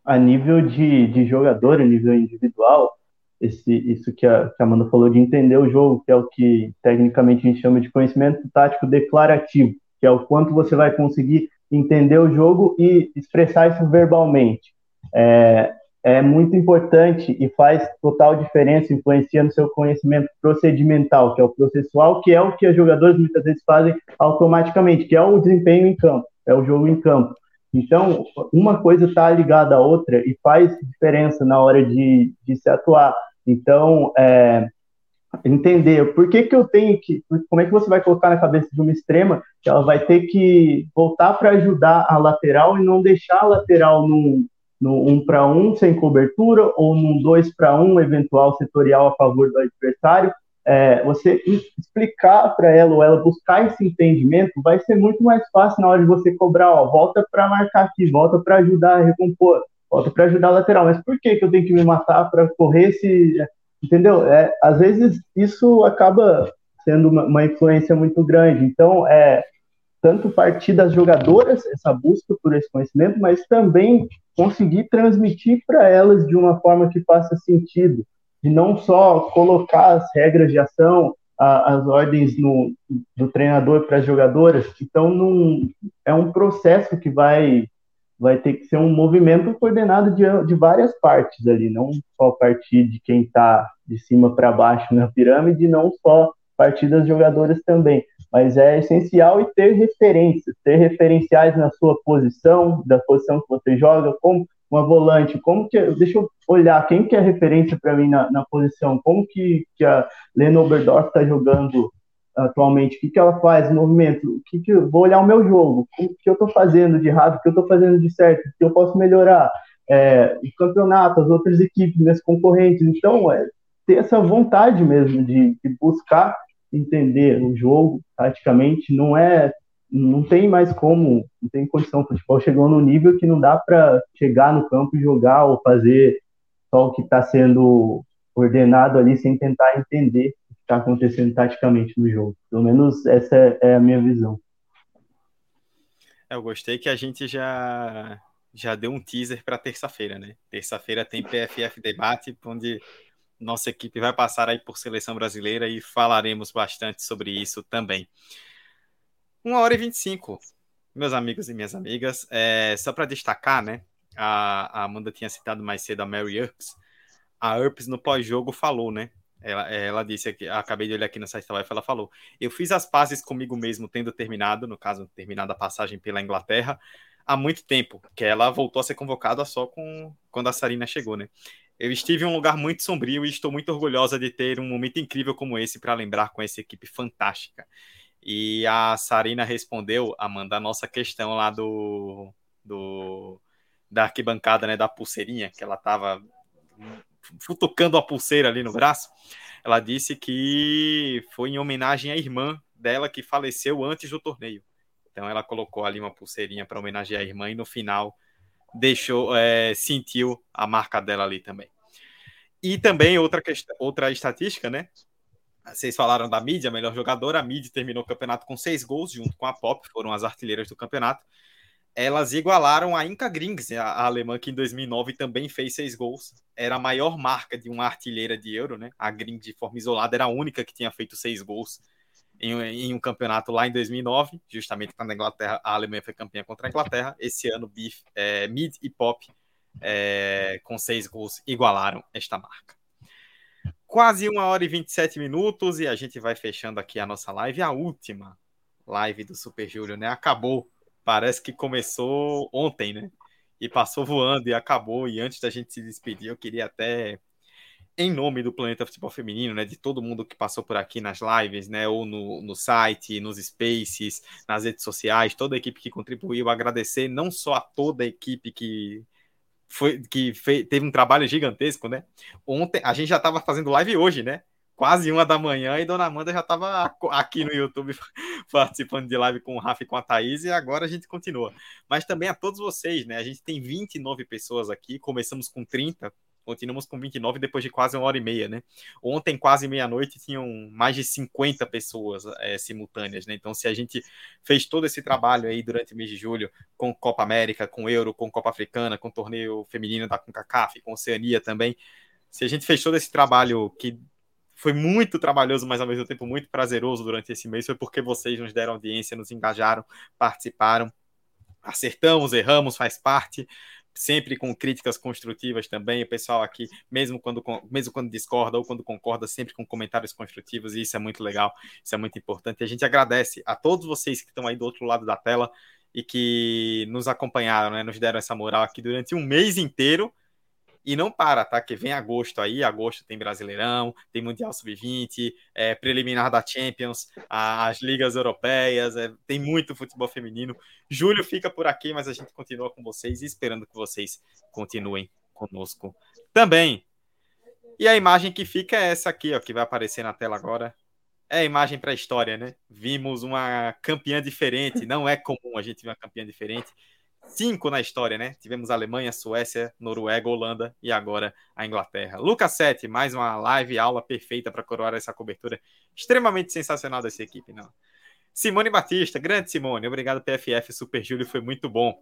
A nível de, de jogador, a nível individual, esse, isso que a, que a Amanda falou de entender o jogo, que é o que tecnicamente a gente chama de conhecimento tático declarativo, que é o quanto você vai conseguir entender o jogo e expressar isso verbalmente. É, é muito importante e faz total diferença, influencia no seu conhecimento procedimental, que é o processual, que é o que os jogadores muitas vezes fazem automaticamente, que é o desempenho em campo, é o jogo em campo. Então, uma coisa está ligada à outra e faz diferença na hora de, de se atuar. Então, é, entender por que, que eu tenho que. Como é que você vai colocar na cabeça de uma extrema que ela vai ter que voltar para ajudar a lateral e não deixar a lateral num, no 1 para 1 sem cobertura ou num 2 para 1 eventual setorial a favor do adversário, é, você explicar para ela ou ela buscar esse entendimento vai ser muito mais fácil na hora de você cobrar, ó, volta para marcar aqui, volta para ajudar a recompor, volta para ajudar a lateral. Mas por que, que eu tenho que me matar para correr se. Entendeu? É, às vezes isso acaba sendo uma, uma influência muito grande. Então, é, tanto partir das jogadoras, essa busca por esse conhecimento, mas também conseguir transmitir para elas de uma forma que faça sentido, de não só colocar as regras de ação, a, as ordens no, do treinador para as jogadoras. Então, num, é um processo que vai vai ter que ser um movimento coordenado de, de várias partes ali, não só partir de quem está de cima para baixo na pirâmide, não só partidas jogadoras também. Mas é essencial e ter referências, ter referenciais na sua posição, da posição que você joga, como uma volante, como que, deixa eu olhar quem que é referência para mim na, na, posição, como que, que a Lena Oberdorf está jogando atualmente, o que, que ela faz no movimento, o que, que vou olhar o meu jogo, o que eu estou fazendo de errado, o que eu estou fazendo de certo, o que eu posso melhorar, é, o campeonato, as outras equipes, minhas concorrentes, então é ter essa vontade mesmo de, de buscar entender o jogo, praticamente, não é não tem mais como, não tem condição. O futebol chegou no nível que não dá para chegar no campo e jogar ou fazer só o que está sendo ordenado ali sem tentar entender o que está acontecendo taticamente no jogo. Pelo menos essa é a minha visão. É, eu gostei que a gente já já deu um teaser para terça-feira, né? Terça-feira tem PFF debate, onde nossa equipe vai passar aí por seleção brasileira e falaremos bastante sobre isso também. Uma hora e 25, meus amigos e minhas amigas. É, só para destacar, né? A, a, Amanda tinha citado mais cedo a Mary Earps. A Earps no pós-jogo falou, né? Ela, ela disse aqui, acabei de olhar aqui no site da ela falou: Eu fiz as pazes comigo mesmo, tendo terminado, no caso, terminado a passagem pela Inglaterra, há muito tempo, que ela voltou a ser convocada só com quando a Sarina chegou, né? Eu estive em um lugar muito sombrio e estou muito orgulhosa de ter um momento incrível como esse para lembrar com essa equipe fantástica. E a Sarina respondeu, Amanda, a nossa questão lá do, do da arquibancada, né, da pulseirinha, que ela estava futucando a pulseira ali no braço. Ela disse que foi em homenagem à irmã dela que faleceu antes do torneio. Então ela colocou ali uma pulseirinha para homenagear a irmã e no final deixou, é, sentiu a marca dela ali também. E também outra, questão, outra estatística, né? Vocês falaram da mídia, melhor jogadora. A mídia terminou o campeonato com seis gols, junto com a Pop, foram as artilheiras do campeonato. Elas igualaram a Inca Grings, a alemã que em 2009 também fez seis gols. Era a maior marca de uma artilheira de Euro, né? A Grings, de forma isolada, era a única que tinha feito seis gols em, em, um campeonato lá em 2009, justamente quando a Inglaterra, a Alemanha foi campeã contra a Inglaterra. Esse ano, Beef, é, Mid e Pop, é, com seis gols, igualaram esta marca quase uma hora e 27 minutos e a gente vai fechando aqui a nossa live, a última live do Super Júlio, né? Acabou. Parece que começou ontem, né? E passou voando e acabou. E antes da gente se despedir, eu queria até, em nome do Planeta Futebol Feminino, né? De todo mundo que passou por aqui nas lives, né? Ou no, no site, nos spaces, nas redes sociais, toda a equipe que contribuiu, agradecer não só a toda a equipe que foi que fez, teve um trabalho gigantesco, né? Ontem a gente já estava fazendo live hoje, né? Quase uma da manhã e Dona Amanda já estava aqui no YouTube participando de live com o Rafa e com a Thaís e agora a gente continua. Mas também a todos vocês, né? A gente tem 29 pessoas aqui, começamos com 30, Continuamos com 29 depois de quase uma hora e meia, né? Ontem, quase meia-noite, tinham mais de 50 pessoas é, simultâneas, né? Então, se a gente fez todo esse trabalho aí durante o mês de julho, com Copa América, com Euro, com Copa Africana, com torneio feminino da CONCACAF, com Oceania também, se a gente fez todo esse trabalho que foi muito trabalhoso, mas ao mesmo tempo muito prazeroso durante esse mês, foi porque vocês nos deram audiência, nos engajaram, participaram, acertamos, erramos, faz parte, sempre com críticas construtivas também. O pessoal aqui, mesmo quando, mesmo quando discorda ou quando concorda, sempre com comentários construtivos, e isso é muito legal, isso é muito importante. A gente agradece a todos vocês que estão aí do outro lado da tela e que nos acompanharam, né, nos deram essa moral aqui durante um mês inteiro e não para, tá? Que vem agosto aí, agosto tem Brasileirão, tem Mundial Sub-20, é, preliminar da Champions, as ligas europeias, é, tem muito futebol feminino. Julho fica por aqui, mas a gente continua com vocês esperando que vocês continuem conosco também. E a imagem que fica é essa aqui, ó, que vai aparecer na tela agora. É a imagem para a história, né? Vimos uma campeã diferente, não é comum a gente ver uma campeã diferente cinco na história, né? Tivemos Alemanha, Suécia, Noruega, Holanda e agora a Inglaterra. Lucas 7, mais uma live aula perfeita para coroar essa cobertura extremamente sensacional dessa equipe, não. Simone Batista, grande Simone, obrigado PFF, Super Júlio, foi muito bom.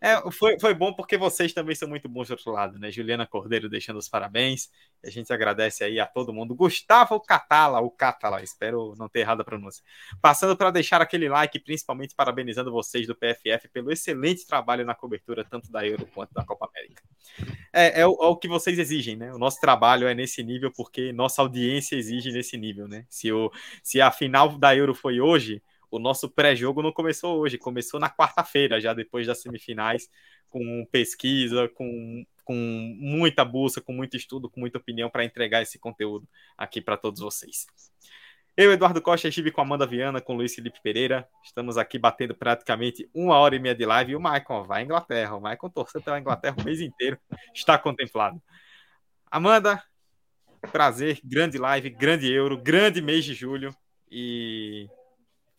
É, foi, foi bom porque vocês também são muito bons do outro lado, né? Juliana Cordeiro deixando os parabéns. A gente agradece aí a todo mundo. Gustavo Catala, o Catala, espero não ter errado a pronúncia. Passando para deixar aquele like, principalmente parabenizando vocês do PFF pelo excelente trabalho na cobertura, tanto da Euro quanto da Copa América. É, é, o, é o que vocês exigem, né? O nosso trabalho é nesse nível porque nossa audiência exige nesse nível, né? Se, o, se a final da Euro foi hoje, o nosso pré-jogo não começou hoje, começou na quarta-feira, já depois das semifinais, com pesquisa, com, com muita busca, com muito estudo, com muita opinião para entregar esse conteúdo aqui para todos vocês. Eu, Eduardo Costa, estive com Amanda Viana, com Luiz Felipe Pereira. Estamos aqui batendo praticamente uma hora e meia de live. E o Maicon vai à Inglaterra. O Maicon torceu pela Inglaterra o mês inteiro. Está contemplado. Amanda, prazer. Grande live, grande euro, grande mês de julho. E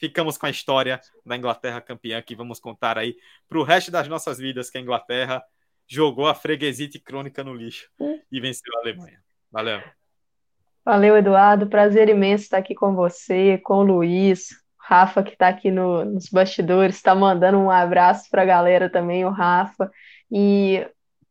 ficamos com a história da Inglaterra campeã que vamos contar aí para o resto das nossas vidas que a Inglaterra jogou a freguesite crônica no lixo e venceu a Alemanha. Valeu. Valeu, Eduardo. Prazer imenso estar aqui com você, com o Luiz, Rafa que está aqui no, nos bastidores, está mandando um abraço para a galera também, o Rafa. E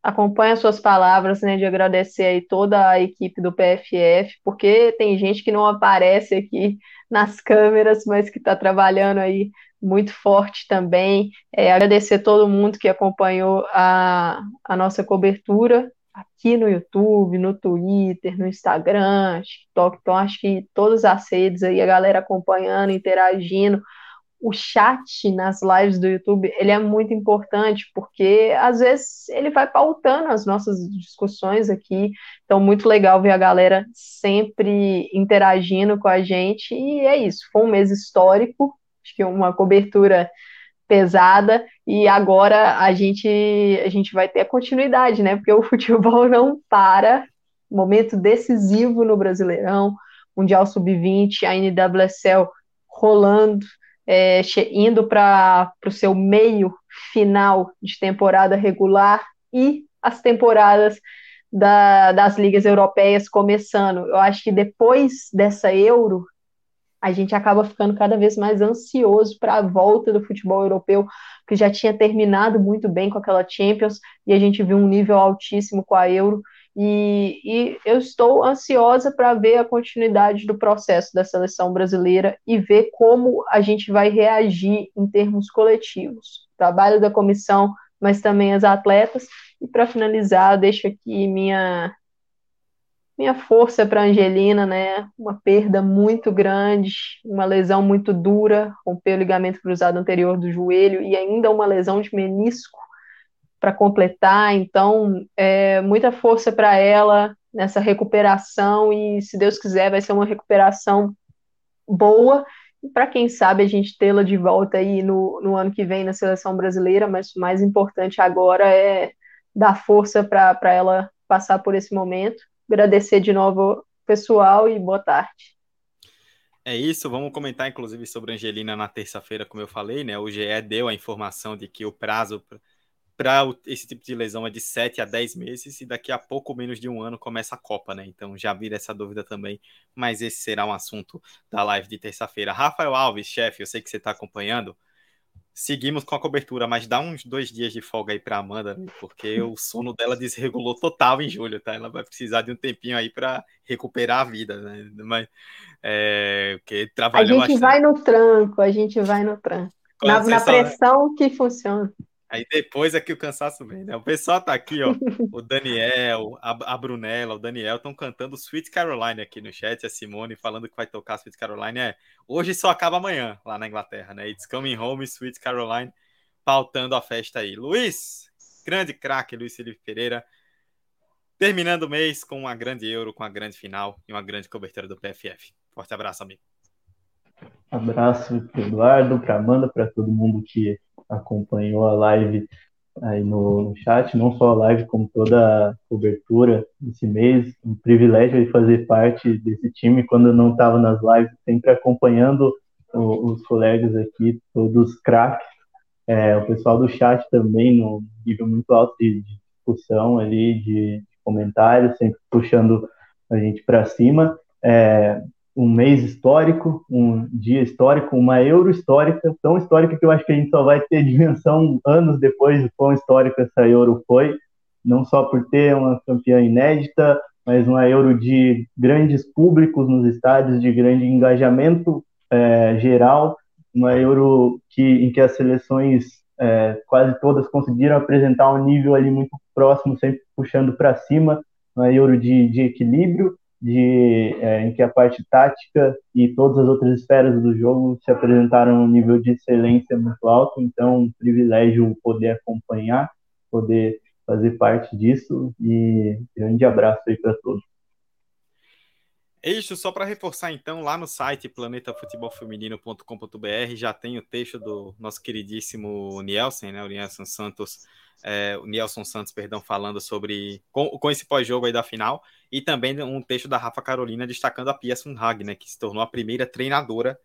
acompanha suas palavras, né, de agradecer aí toda a equipe do PFF, porque tem gente que não aparece aqui nas câmeras, mas que está trabalhando aí muito forte também. É, agradecer todo mundo que acompanhou a, a nossa cobertura aqui no YouTube, no Twitter, no Instagram, TikTok, então acho que todas as redes aí, a galera acompanhando, interagindo, o chat nas lives do YouTube ele é muito importante porque às vezes ele vai pautando as nossas discussões aqui. Então muito legal ver a galera sempre interagindo com a gente e é isso. Foi um mês histórico, acho que uma cobertura pesada e agora a gente a gente vai ter a continuidade, né? Porque o futebol não para. Momento decisivo no Brasileirão, Mundial Sub-20, a NWSL rolando é, indo para o seu meio final de temporada regular e as temporadas da, das ligas europeias começando. Eu acho que depois dessa Euro, a gente acaba ficando cada vez mais ansioso para a volta do futebol europeu, que já tinha terminado muito bem com aquela Champions, e a gente viu um nível altíssimo com a Euro. E, e eu estou ansiosa para ver a continuidade do processo da seleção brasileira e ver como a gente vai reagir em termos coletivos. Trabalho da comissão, mas também as atletas. E para finalizar, deixo aqui minha minha força para Angelina, né? Uma perda muito grande, uma lesão muito dura, rompeu o ligamento cruzado anterior do joelho e ainda uma lesão de menisco para completar. Então, é, muita força para ela nessa recuperação e, se Deus quiser, vai ser uma recuperação boa. Para quem sabe a gente tê-la de volta aí no, no ano que vem na seleção brasileira, mas o mais importante agora é dar força para ela passar por esse momento. Agradecer de novo pessoal e boa tarde. É isso, vamos comentar inclusive sobre Angelina na terça-feira, como eu falei, né? O GE deu a informação de que o prazo para esse tipo de lesão é de 7 a 10 meses e daqui a pouco menos de um ano começa a Copa, né? Então já vira essa dúvida também, mas esse será um assunto da live de terça-feira. Rafael Alves, chefe, eu sei que você está acompanhando. Seguimos com a cobertura, mas dá uns dois dias de folga aí para Amanda, né? porque o sono dela desregulou total em julho, tá? Ela vai precisar de um tempinho aí para recuperar a vida, né? Mas é, porque trabalhou A gente bastante. vai no tranco, a gente vai no tranco. Na, na, pressão que funciona. Aí depois é que o cansaço vem, né? O pessoal tá aqui, ó. O Daniel, a, a Brunella, o Daniel estão cantando Sweet Caroline aqui no chat. A Simone falando que vai tocar Sweet Caroline. É, hoje só acaba amanhã lá na Inglaterra, né? It's Coming Home, Sweet Caroline, pautando a festa aí. Luiz, grande craque, Luiz Felipe Pereira. Terminando o mês com uma grande Euro, com uma grande final e uma grande cobertura do PFF. Forte abraço, amigo. Abraço para Eduardo, para Amanda, para todo mundo que acompanhou a live aí no, no, chat, não só a live, como toda a cobertura desse mês. Um privilégio de fazer parte desse time quando eu não estava nas lives, sempre acompanhando o, os colegas aqui, todos craques. É, o pessoal do chat também, no nível muito alto de, de discussão ali, de, de, comentários, sempre puxando a gente para cima. É, um mês histórico, um dia histórico, uma Euro histórica, tão histórica que eu acho que a gente só vai ter dimensão anos depois de quão histórica essa Euro foi, não só por ter uma campeã inédita, mas uma Euro de grandes públicos nos estádios, de grande engajamento é, geral, uma Euro que, em que as seleções é, quase todas conseguiram apresentar um nível ali muito próximo, sempre puxando para cima, uma Euro de, de equilíbrio, de, é, em que a parte tática e todas as outras esferas do jogo se apresentaram um nível de excelência muito alto, então um privilégio poder acompanhar, poder fazer parte disso. E grande abraço aí para todos. É isso, só para reforçar então, lá no site planetafutebolfeminino.com.br já tem o texto do nosso queridíssimo Nielsen, né, o Nielsen Santos, é, o Nielson Santos, perdão, falando sobre com, com esse pós-jogo aí da final, e também um texto da Rafa Carolina destacando a Pia Sundhag, né, que se tornou a primeira treinadora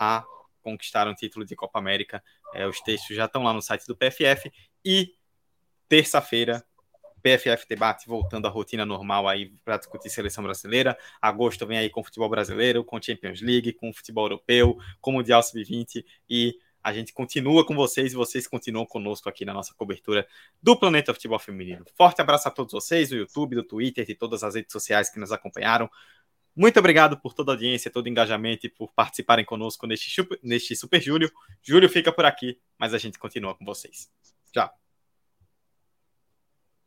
a conquistar um título de Copa América. É, os textos já estão lá no site do PFF e terça-feira PFF Debate voltando à rotina normal aí para discutir seleção brasileira. Agosto vem aí com futebol brasileiro, com Champions League, com futebol europeu, com Mundial Sub-20 e a gente continua com vocês e vocês continuam conosco aqui na nossa cobertura do Planeta Futebol Feminino. Forte abraço a todos vocês, do YouTube, do Twitter e todas as redes sociais que nos acompanharam. Muito obrigado por toda a audiência, todo o engajamento e por participarem conosco neste, neste Super Júlio. Júlio fica por aqui, mas a gente continua com vocês. Tchau.